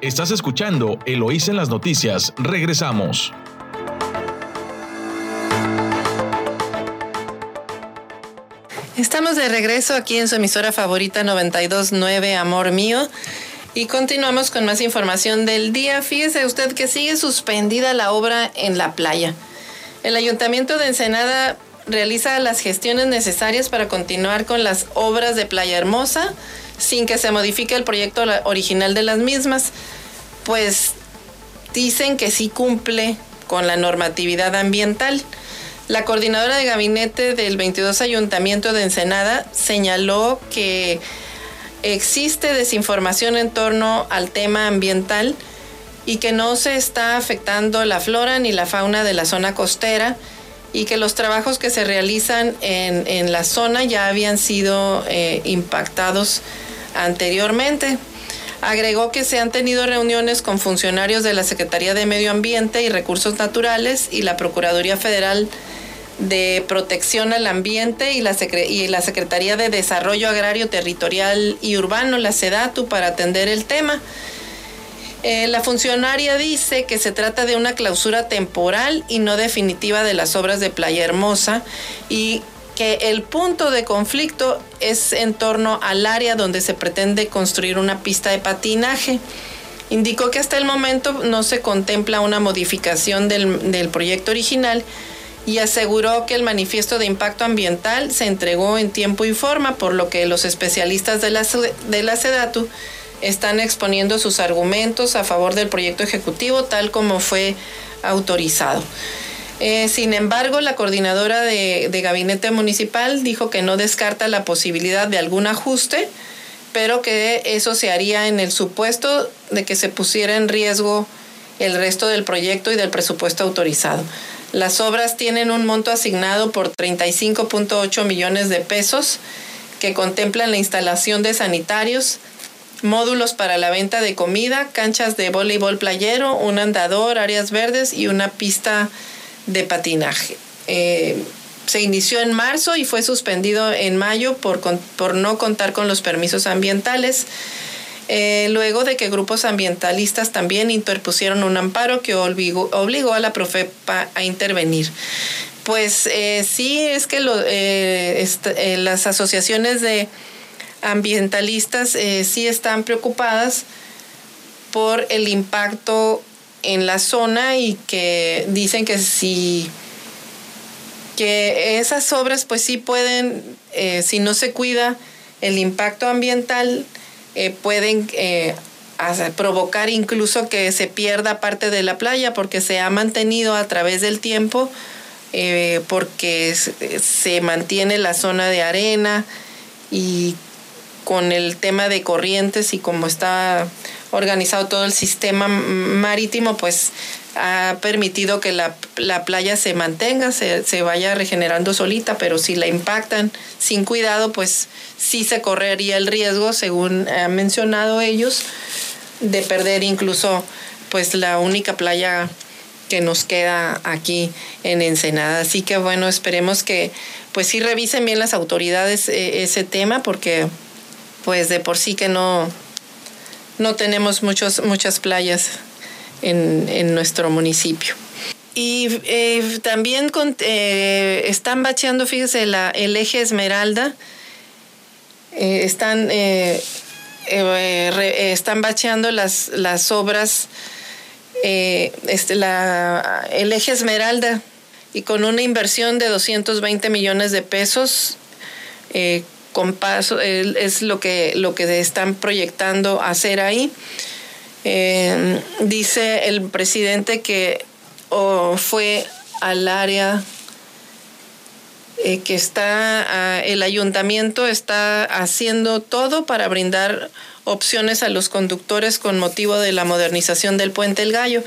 A: Estás escuchando Eloís en las noticias. Regresamos.
B: Estamos de regreso aquí en su emisora favorita 929 Amor Mío y continuamos con más información del día. Fíjese usted que sigue suspendida la obra en la playa. El Ayuntamiento de Ensenada realiza las gestiones necesarias para continuar con las obras de Playa Hermosa sin que se modifique el proyecto original de las mismas, pues dicen que sí cumple con la normatividad ambiental. La coordinadora de gabinete del 22 Ayuntamiento de Ensenada señaló que existe desinformación en torno al tema ambiental y que no se está afectando la flora ni la fauna de la zona costera y que los trabajos que se realizan en, la zona ya habían sido eh, impactados anteriormente. Agregó que se han tenido reuniones con funcionarios de la Secretaría de Medio Ambiente y Recursos Naturales y la Procuraduría Federal de Protección al Ambiente y la, y la Secretaría de Desarrollo Agrario Territorial y Urbano, la SEDATU, para atender el tema. Eh, la funcionaria dice que se trata de una clausura temporal y no definitiva de las obras de Playa Hermosa y que el punto de conflicto es en torno al área donde se pretende construir una pista de patinaje. Indicó que hasta el momento no se contempla una modificación del, del proyecto original y aseguró que el manifiesto de impacto ambiental se entregó en tiempo y forma, por lo que los especialistas de la, de la SEDATU están exponiendo sus argumentos a favor del proyecto ejecutivo tal como fue autorizado. Eh, sin embargo, la coordinadora de, gabinete municipal dijo que no descarta la posibilidad de algún ajuste, pero que eso se haría en el supuesto de que se pusiera en riesgo el resto del proyecto y del presupuesto autorizado. Las obras tienen un monto asignado por 35.8 millones de pesos que contemplan la instalación de sanitarios, módulos para la venta de comida, canchas de voleibol playero, un andador, áreas verdes y una pista de patinaje. Eh, se inició en marzo y fue suspendido en mayo por, por no contar con los permisos ambientales. Eh, luego de que grupos ambientalistas también interpusieron un amparo que obligó, obligó a la Profepa a intervenir. Pues eh, sí, es que las asociaciones de ambientalistas sí están preocupadas por el impacto en la zona y que dicen que si que esas obras pues sí pueden, eh, si no se cuida el impacto ambiental, eh, pueden eh, provocar incluso que se pierda parte de la playa porque se ha mantenido a través del tiempo, porque se mantiene la zona de arena y con el tema de corrientes y como está organizado todo el sistema marítimo, pues ha permitido que la, playa se mantenga, se, se, vaya regenerando solita, pero si la impactan sin cuidado, pues sí se correría el riesgo, según han mencionado ellos, de perder incluso pues la única playa que nos queda aquí en Ensenada. Así que bueno, esperemos que pues sí revisen bien las autoridades eh, ese tema porque pues de por sí que no no tenemos muchos, muchas playas en, nuestro municipio. Y eh, también eh, están bacheando, fíjese, la, el eje Esmeralda eh, están, eh, están bacheando las, las obras, este, la, el eje Esmeralda, y con una inversión de 220 millones de pesos, con paso, es lo que, lo que están proyectando hacer ahí. dice el presidente que fue al área eh, que está, el ayuntamiento está haciendo todo para brindar opciones a los conductores con motivo de la modernización del puente El Gallo.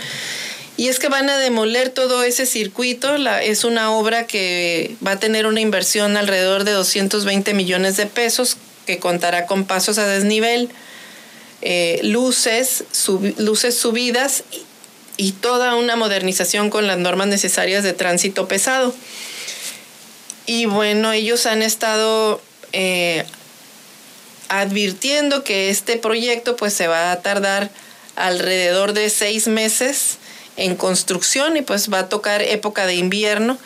B: Y es que van a demoler todo ese circuito. es una obra que va a tener una inversión alrededor de 220 millones de pesos, que contará con pasos a desnivel, eh, luces, luces subidas y toda una modernización con las normas necesarias de tránsito pesado. Y bueno, ellos han estado eh, advirtiendo que este proyecto pues se va a tardar alrededor de seis meses en construcción y pues va a tocar época de invierno.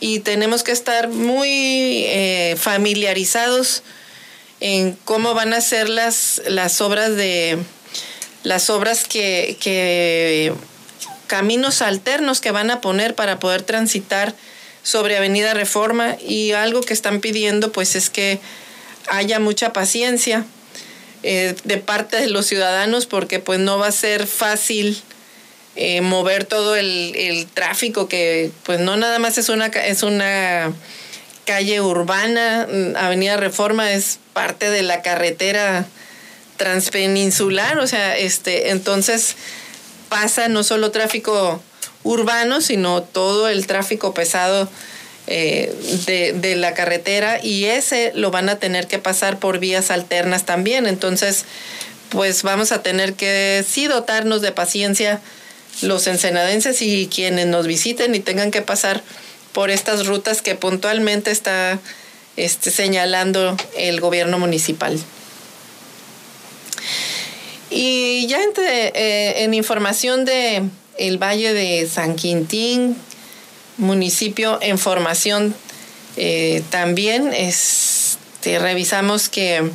B: Y tenemos que estar muy eh, familiarizados en cómo van a ser las, las obras de las obras que, que caminos alternos que van a poner para poder transitar sobre Avenida Reforma. Y algo que están pidiendo pues es que haya mucha paciencia eh, de parte de los ciudadanos porque pues no va a ser fácil eh, mover todo el, el, tráfico que pues no nada más es una, es una calle urbana, Avenida Reforma es parte de la carretera transpeninsular, o sea, este, entonces pasa no solo tráfico urbano, sino todo el tráfico pesado eh, de, la carretera y ese lo van a tener que pasar por vías alternas también. Entonces, pues vamos a tener que sí dotarnos de paciencia los ensenadenses y quienes nos visiten y tengan que pasar por estas rutas que puntualmente está este, señalando el gobierno municipal. Y ya entre, eh, en información de el Valle de San Quintín, municipio en formación eh, también, este, revisamos que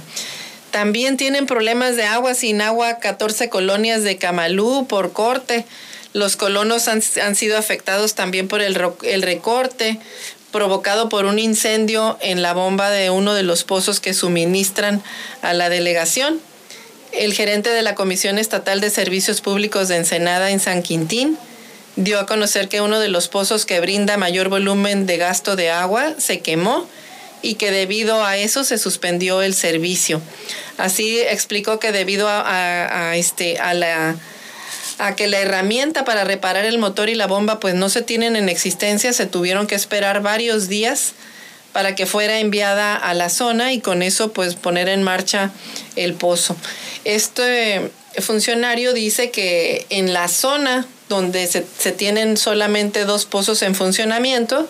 B: también tienen problemas de agua sin agua 14 colonias de Camalú por corte. Los colonos han, han sido afectados también por el, el recorte provocado por un incendio en la bomba de uno de los pozos que suministran a la delegación el gerente de la Comisión Estatal de Servicios Públicos de Ensenada en San Quintín dio a conocer que uno de los pozos que brinda mayor volumen de gasto de agua se quemó y que debido a eso se suspendió el servicio. Así explicó que debido a, este a la a que la herramienta para reparar el motor y la bomba pues no se tienen en existencia, se tuvieron que esperar varios días para que fuera enviada a la zona y con eso pues poner en marcha el pozo. Este funcionario dice que en la zona donde se, tienen solamente dos pozos en funcionamiento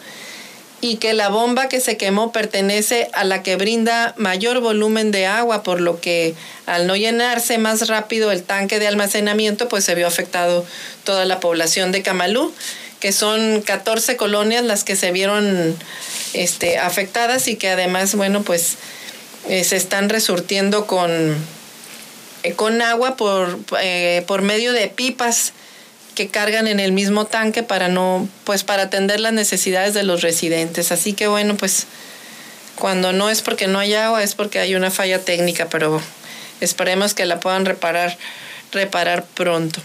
B: y que la bomba que se quemó pertenece a la que brinda mayor volumen de agua, por lo que al no llenarse más rápido el tanque de almacenamiento, pues se vio afectado toda la población de Camalú que son 14 colonias las que se vieron este, afectadas y que además, bueno, pues eh, se están resurtiendo con, eh, con agua por, eh, por medio de pipas que cargan en el mismo tanque para no, pues para atender las necesidades de los residentes. Así que bueno, pues cuando no es porque no hay agua, es porque hay una falla técnica, pero esperemos que la puedan reparar, reparar pronto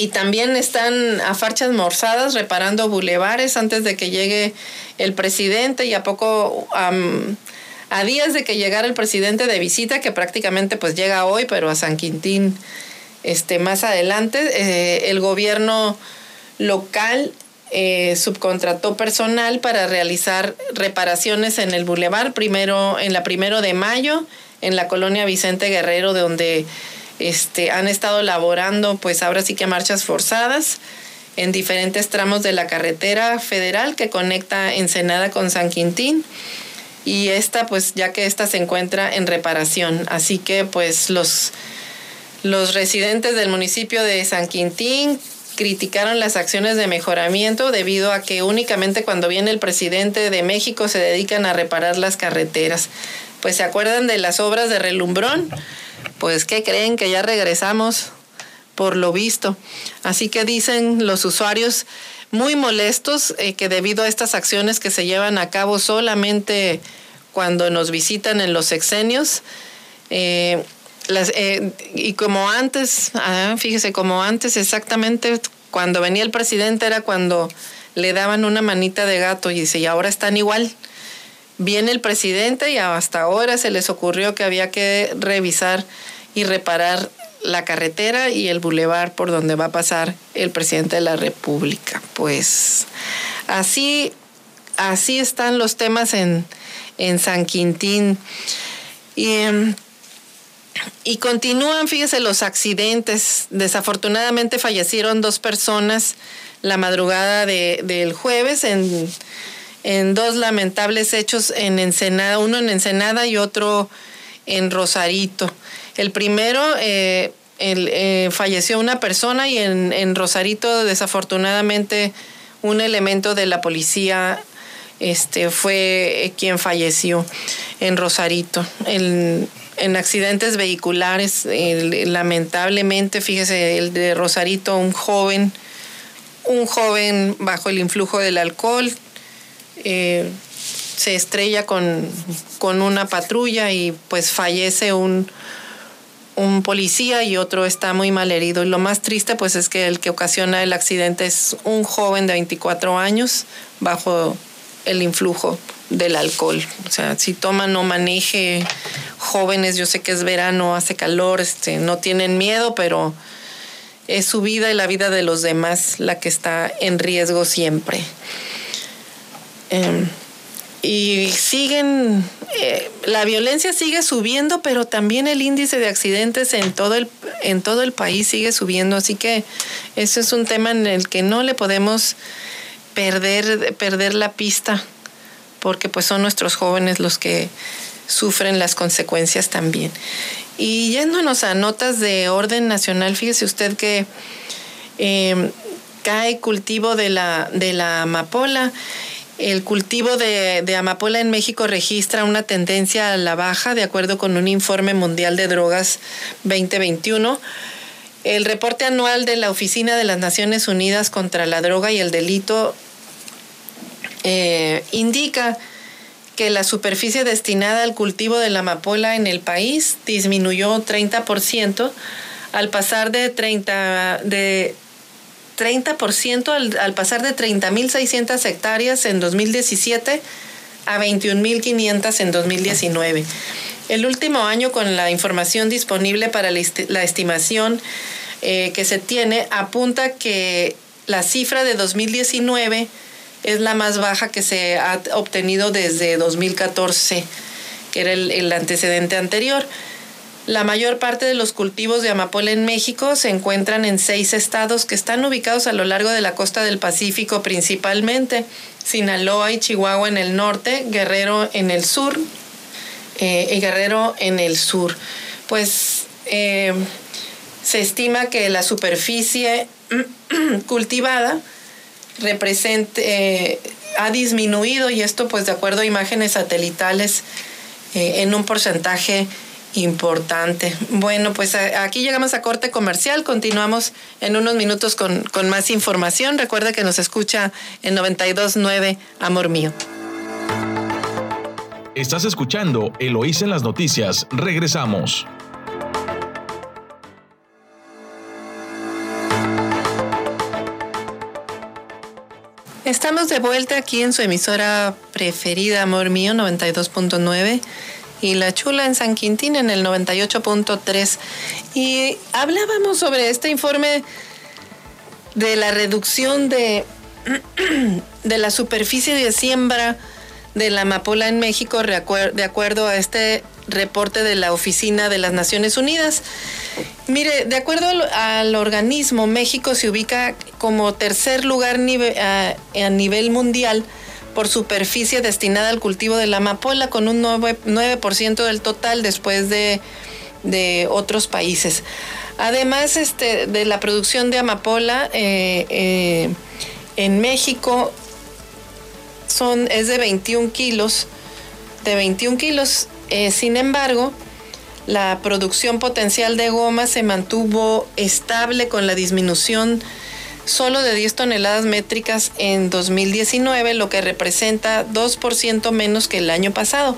B: y también están a farchas morzadas reparando bulevares antes de que llegue el presidente y a poco a días de que llegara el presidente de visita que prácticamente pues llega hoy pero a San Quintín este más adelante eh, el gobierno local eh, subcontrató personal para realizar reparaciones en el bulevar primero en la primero de mayo en la colonia Vicente Guerrero de donde este, han estado laborando, pues ahora sí que marchas forzadas en diferentes tramos de la carretera federal que conecta Ensenada con San Quintín. Y esta, pues ya que esta se encuentra en reparación. Así que pues los, los residentes del municipio de San Quintín criticaron las acciones de mejoramiento debido a que únicamente cuando viene el presidente de México se dedican a reparar las carreteras. pues se acuerdan de las obras de relumbrón, pues ¿qué creen? Que ya regresamos por lo visto. Así que dicen los usuarios muy molestos eh, que debido a estas acciones que se llevan a cabo solamente cuando nos visitan en los sexenios, eh, eh, y como antes, ah, fíjese, como antes exactamente, cuando venía el presidente era cuando le daban una manita de gato y dice, y ahora están igual. Viene el presidente y hasta ahora se les ocurrió que había que revisar y reparar la carretera y el bulevar por donde va a pasar el presidente de la República. Pues así, así están los temas en, en San Quintín. Y, em, y continúan, fíjese, los accidentes. Desafortunadamente fallecieron dos personas la madrugada de, del jueves en, en, dos lamentables hechos en Ensenada, uno en Ensenada y otro en Rosarito. El primero, eh, eh, falleció una persona y en, en, Rosarito desafortunadamente un elemento de la policía este, fue quien falleció en Rosarito. En, en accidentes vehiculares, lamentablemente, fíjese, el de Rosarito, un joven, un joven bajo el influjo del alcohol, eh, se estrella con, con, una patrulla y pues fallece un, un policía y otro está muy mal herido. Y lo más triste pues es que el que ocasiona el accidente es un joven de 24 años bajo el influjo del alcohol. O sea, si toma, no maneje. Jóvenes, yo sé que es verano, hace calor, este, no tienen miedo, pero es su vida y la vida de los demás la que está en riesgo siempre. Em, y siguen, eh, la violencia sigue subiendo, pero también el índice de accidentes en todo el, en todo el país sigue subiendo. Así que eso es un tema en el que no le podemos perder, perder la pista, porque pues son nuestros jóvenes los que sufren las consecuencias también. Y yéndonos a notas de orden nacional, fíjese usted que eh, cae cultivo de la, de la amapola. El cultivo de, de, amapola en México registra una tendencia a la baja, de acuerdo con un informe mundial de drogas 2021. El reporte anual de la Oficina de las Naciones Unidas contra la Droga y el Delito eh, indica que la superficie destinada al cultivo de la amapola en el país disminuyó 30% al pasar de 30 de 30% al, al pasar de 30.600 hectáreas en 2017 a 21.500 en 2019. El último año, con la información disponible para la, estimación eh, que se tiene, apunta que la cifra de 2019 es la más baja que se ha obtenido desde 2014, que era el, antecedente anterior. La mayor parte de los cultivos de amapola en México se encuentran en seis estados que están ubicados a lo largo de la costa del Pacífico principalmente, Sinaloa y Chihuahua en el norte, Guerrero en el sur eh, y Guerrero en el sur. Pues eh, se estima que la superficie cultivada represente, eh, ha disminuido y esto pues de acuerdo a imágenes satelitales eh, en un porcentaje importante. Bueno, pues aquí llegamos a corte comercial, continuamos en unos minutos con, con más información. Recuerda que nos escucha en 92.9 Amor Mío.
A: Estás escuchando Eloís en las noticias. Regresamos.
B: Estamos de vuelta aquí en su emisora preferida, Amor Mío, 92.9 y La Chula en San Quintín en el 98.3. Y hablábamos sobre este informe de la reducción de, de la superficie de siembra de la amapola en México de acuerdo a este reporte de la Oficina de las Naciones Unidas. Mire, de acuerdo al, organismo, México se ubica como tercer lugar a, nivel mundial por superficie destinada al cultivo de la amapola, con un 9%, del total después de, otros países. Además este, de la producción de amapola, eh, eh, en México son, es de 21 kilos, de 21 kilos Eh, sin embargo, la producción potencial de goma se mantuvo estable con la disminución solo de 10 toneladas métricas en 2019, lo que representa 2% menos que el año pasado.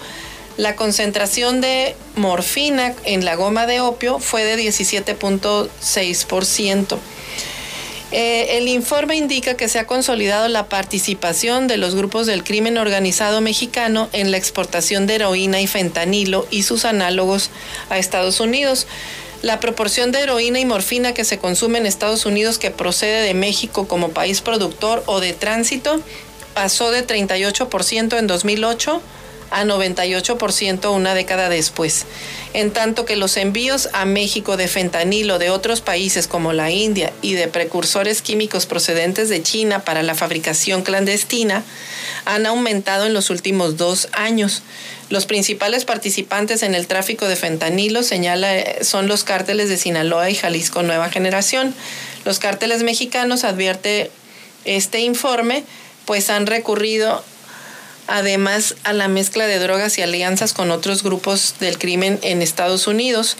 B: La concentración de morfina en la goma de opio fue de 17.6%. Eh, el informe indica que se ha consolidado la participación de los grupos del crimen organizado mexicano en la exportación de heroína y fentanilo y sus análogos a Estados Unidos. La proporción de heroína y morfina que se consume en Estados Unidos que procede de México como país productor o de tránsito pasó de 38% en 2008 a 98% una década después, en tanto que los envíos a México de fentanilo de otros países como la India y de precursores químicos procedentes de China para la fabricación clandestina han aumentado en los últimos dos años. Los principales participantes en el tráfico de fentanilo señala son los cárteles de Sinaloa y Jalisco Nueva Generación. Los cárteles mexicanos, advierte este informe, pues han recurrido además a la mezcla de drogas y alianzas con otros grupos del crimen en Estados Unidos.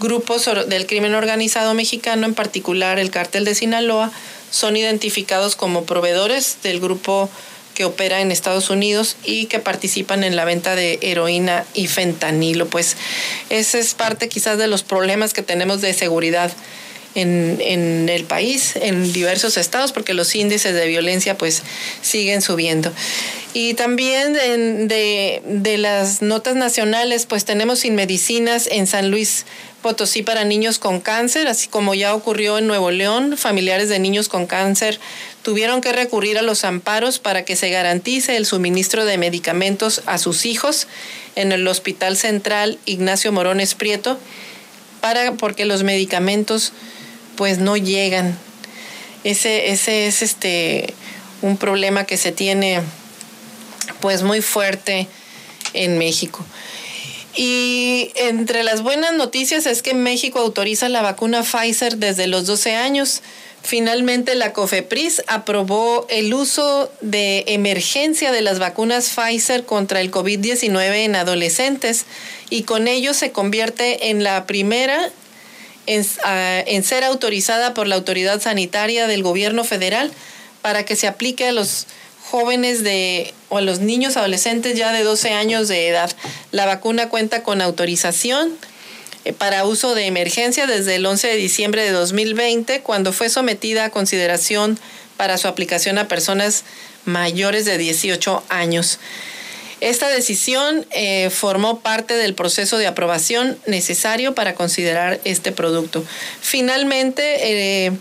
B: Grupos del crimen organizado mexicano, en particular el cártel de Sinaloa, son identificados como proveedores del grupo que opera en Estados Unidos y que participan en la venta de heroína y fentanilo. Pues ese es parte quizás de los problemas que tenemos de seguridad en, en, el país, en diversos estados, porque los índices de violencia pues siguen subiendo. Y también de, de, las notas nacionales, pues tenemos sin medicinas en San Luis Potosí para niños con cáncer, así como ya ocurrió en Nuevo León, familiares de niños con cáncer tuvieron que recurrir a los amparos para que se garantice el suministro de medicamentos a sus hijos en el Hospital Central Ignacio Morones Prieto, para, porque los medicamentos pues no llegan. Ese, ese es este un problema que se tiene pues muy fuerte en México. Y entre las buenas noticias es que México autoriza la vacuna Pfizer desde los 12 años. Finalmente, la COFEPRIS aprobó el uso de emergencia de las vacunas Pfizer contra el COVID-19 en adolescentes y con ello se convierte en la primera en, ser autorizada por la autoridad sanitaria del gobierno federal para que se aplique a los jóvenes de o a los niños adolescentes ya de 12 años de edad. La vacuna cuenta con autorización eh, para uso de emergencia desde el 11 de diciembre de 2020, cuando fue sometida a consideración para su aplicación a personas mayores de 18 años. Esta decisión eh, formó parte del proceso de aprobación necesario para considerar este producto. Finalmente, eh,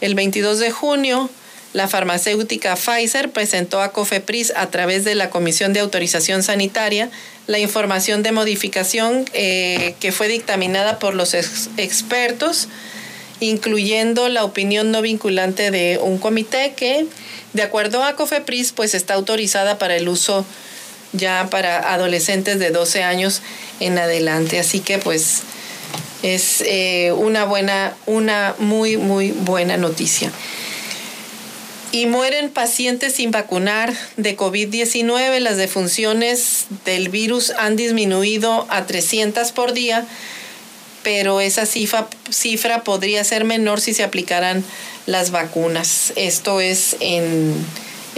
B: el 22 de junio, la farmacéutica Pfizer presentó a COFEPRIS a través de la Comisión de Autorización Sanitaria la información de modificación eh, que fue dictaminada por los expertos, incluyendo la opinión no vinculante de un comité que, de acuerdo a COFEPRIS, pues está autorizada para el uso ya para adolescentes de 12 años en adelante. Así que pues es eh, una buena, una muy, muy buena noticia. Y mueren pacientes sin vacunar de COVID-19. Las defunciones del virus han disminuido a 300 por día, pero esa cifra, cifra podría ser menor si se aplicaran las vacunas. Esto es en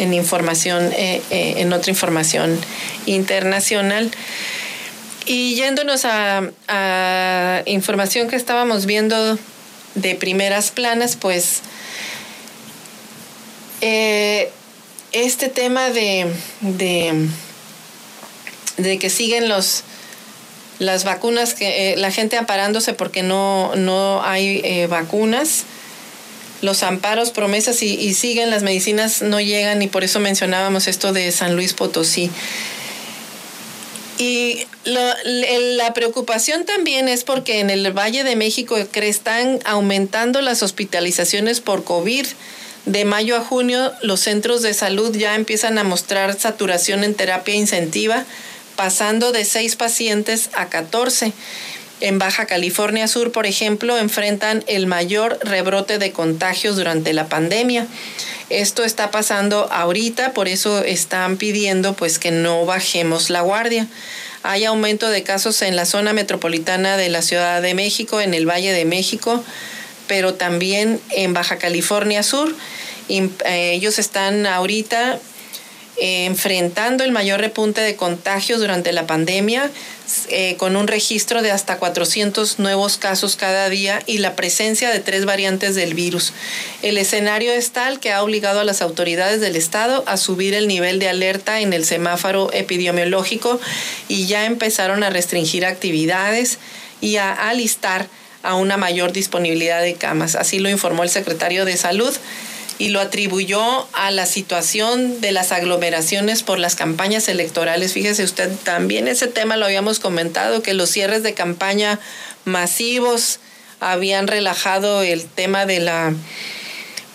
B: en información, eh, eh, en otra información internacional. Y yéndonos a, información que estábamos viendo de primeras planas, pues eh, este tema de, de, que siguen los las vacunas que la gente amparándose porque no, no hay vacunas los amparos, promesas y, siguen, las medicinas no llegan y por eso mencionábamos esto de San Luis Potosí. Y la preocupación también es porque en el Valle de México están aumentando las hospitalizaciones por COVID. De mayo a junio los centros de salud ya empiezan a mostrar saturación en terapia incentiva, pasando de 6 pacientes a 14. En Baja California Sur, por ejemplo, enfrentan el mayor rebrote de contagios durante la pandemia. Esto está pasando ahorita, por eso están pidiendo pues que no bajemos la guardia. Hay aumento de casos en la zona metropolitana de la Ciudad de México, en el Valle de México, pero también en Baja California Sur. Eh, ellos están ahorita eh, enfrentando el mayor repunte de contagios durante la pandemia, eh, con un registro de hasta 400 nuevos casos cada día y la presencia de tres variantes del virus. El escenario es tal que ha obligado a las autoridades del Estado a subir el nivel de alerta en el semáforo epidemiológico y ya empezaron a restringir actividades y a alistar a una mayor disponibilidad de camas. Así lo informó el secretario de Salud y lo atribuyó a la situación de las aglomeraciones por las campañas electorales. Fíjese usted, también ese tema lo habíamos comentado, que los cierres de campaña masivos habían relajado el tema de la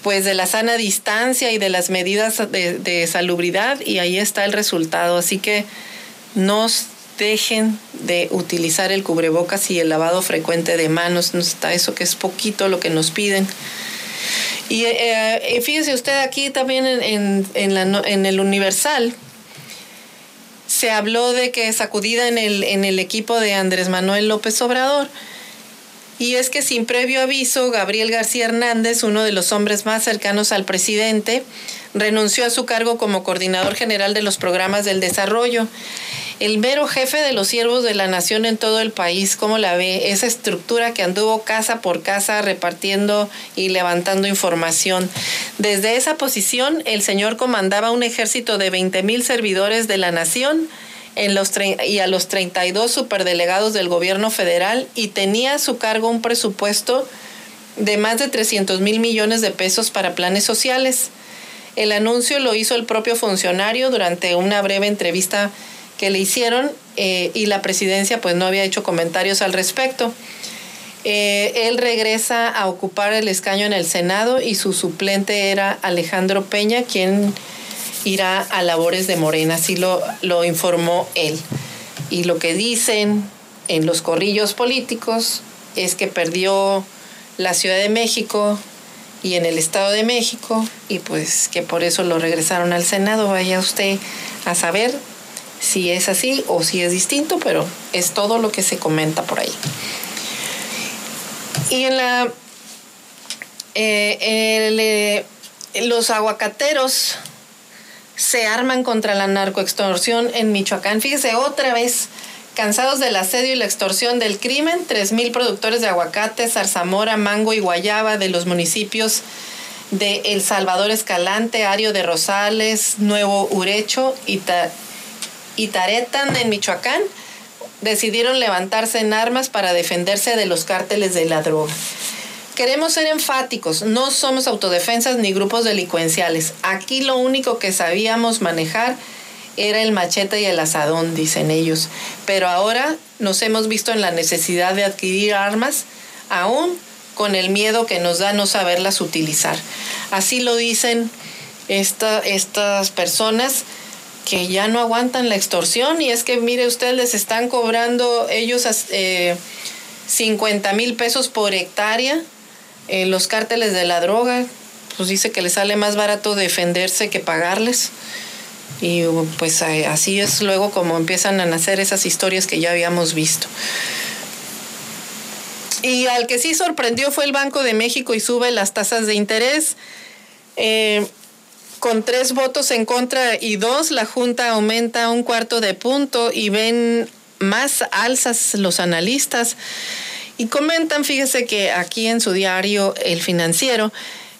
B: pues de la sana distancia y de las medidas de, de salubridad y ahí está el resultado. Así que nos dejen de utilizar el cubrebocas y el lavado frecuente de manos. No está eso que es poquito lo que nos piden. Y eh, fíjese usted aquí también en, en, el Universal, se habló de que sacudida en el, en el equipo de Andrés Manuel López Obrador. Y es que sin previo aviso, Gabriel García Hernández, uno de los hombres más cercanos al presidente, renunció a su cargo como coordinador general de los programas del desarrollo el mero jefe de los siervos de la nación en todo el país, ¿cómo la ve? Esa estructura que anduvo casa por casa repartiendo y levantando información. Desde esa posición, el señor comandaba un ejército de 20 mil servidores de la nación en los y a los 32 superdelegados del gobierno federal y tenía a su cargo un presupuesto de más de 300 mil millones de pesos para planes sociales. El anuncio lo hizo el propio funcionario durante una breve entrevista que le hicieron eh, y la presidencia pues no había hecho comentarios al respecto. Eh, él regresa a ocupar el escaño en el Senado y su suplente era Alejandro Peña, quien irá a labores de Morena, así lo, lo informó él. Y lo que dicen en los corrillos políticos es que perdió la Ciudad de México y en el Estado de México y pues que por eso lo regresaron al Senado. Vaya usted a saber si es así o si es distinto, pero es todo lo que se comenta por ahí. Y en la... Eh, eh, los aguacateros se arman contra la narcoextorsión en Michoacán. Fíjese, otra vez, cansados del asedio y la extorsión del crimen, 3.000 productores de aguacate, zarzamora, mango y guayaba de los municipios de El Salvador Escalante, Ario de Rosales, Nuevo Urecho y, y Taretan en Michoacán decidieron levantarse en armas para defenderse de los cárteles de la droga. Queremos ser enfáticos, no somos autodefensas ni grupos delincuenciales. Aquí lo único que sabíamos manejar era el machete y el asadón, dicen ellos. Pero ahora nos hemos visto en la necesidad de adquirir armas, aún con el miedo que nos da no saberlas utilizar. Así lo dicen estas personas que ya no aguantan la extorsión y es que mire usted les están cobrando ellos eh, 50 mil pesos por hectárea los cárteles de la droga pues dice que les sale más barato defenderse que pagarles y pues eh, así es luego como empiezan a nacer esas historias que ya habíamos visto y al que sí sorprendió fue el Banco de México y sube las tasas de interés eh, con tres votos en contra y dos, la Junta aumenta un cuarto de punto y ven más alzas los analistas. Y comentan, fíjese que aquí en su diario El Financiero,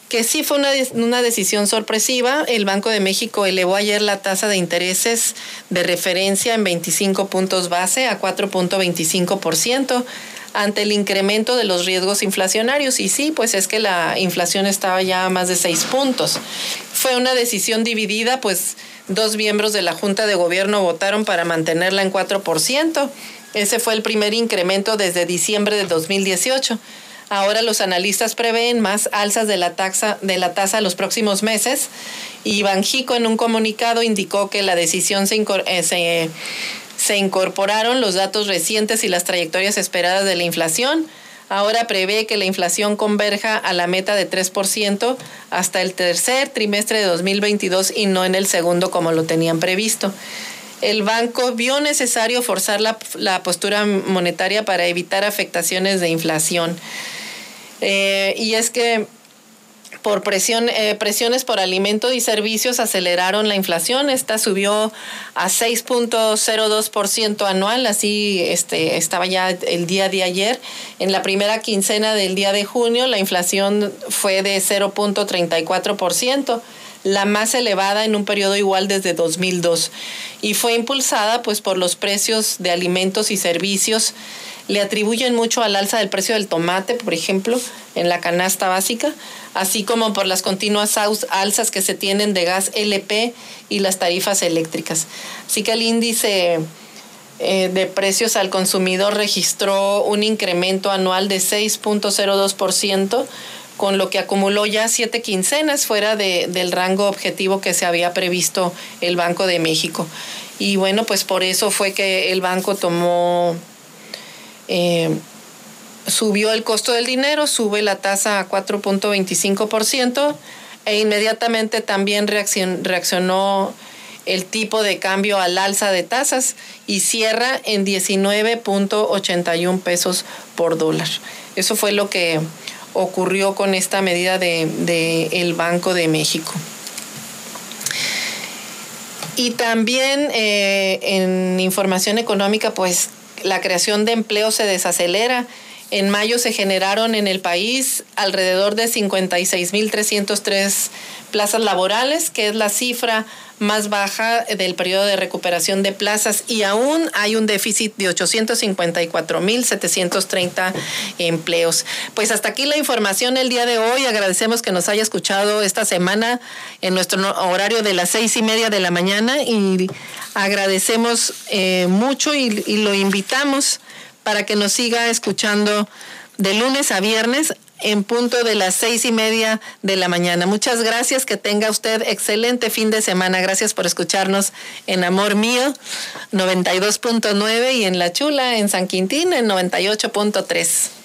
B: que sí fue una, una, decisión sorpresiva. El Banco de México elevó ayer la tasa de intereses de referencia en 25 puntos base a 4.25% ante el incremento de los riesgos inflacionarios. Y sí, pues es que la inflación estaba ya a más de seis puntos. Fue una decisión dividida, pues dos miembros de la Junta de Gobierno votaron para mantenerla en 4%. Ese fue el primer incremento desde diciembre de 2018. Ahora los analistas prevén más alzas de la, taxa, de la tasa los próximos meses y Banjico en un comunicado indicó que la decisión se, eh, se se incorporaron los datos recientes y las trayectorias esperadas de la inflación. Ahora prevé que la inflación converja a la meta de 3% hasta el tercer trimestre de 2022 y no en el segundo como lo tenían previsto. El banco vio necesario forzar la, postura monetaria para evitar afectaciones de inflación. Eh, y es que por presión, eh, presiones por alimentos y servicios aceleraron la inflación. Esta subió a 6.02% anual, así este, estaba ya el día de ayer. En la primera quincena del día de junio, la inflación fue de 0.34% la más elevada en un periodo igual desde 2002 y fue impulsada pues por los precios de alimentos y servicios. Le atribuyen mucho al alza del precio del tomate, por ejemplo, en la canasta básica, así como por las continuas alzas que se tienen de gas LP y las tarifas eléctricas. Así que el índice eh, de precios al consumidor registró un incremento anual de 6.02%, con lo que acumuló ya siete quincenas fuera de, del rango objetivo que se había previsto el Banco de México. Y bueno, pues por eso fue que el banco tomó, eh, subió el costo del dinero, sube la tasa a 4.25% e inmediatamente también reaccionó el tipo de cambio al alza de tasas y cierra en 19.81 pesos por dólar. Eso fue lo que ocurrió con esta medida del de, el Banco de México. Y también eh, en información económica, pues la creación de empleo se desacelera. En mayo se generaron en el país alrededor de 56.303 plazas laborales, que es la cifra más baja del periodo de recuperación de plazas y aún hay un déficit de 854.730 empleos. Pues hasta aquí la información el día de hoy. Agradecemos que nos haya escuchado esta semana en nuestro horario de las seis y media de la mañana y agradecemos eh, mucho y, y lo invitamos para que nos siga escuchando de lunes a viernes en punto de las seis y media de la mañana. Muchas gracias, que tenga usted excelente fin de semana. Gracias por escucharnos en Amor Mío 92.9 y en La Chula en San Quintín en 98.3.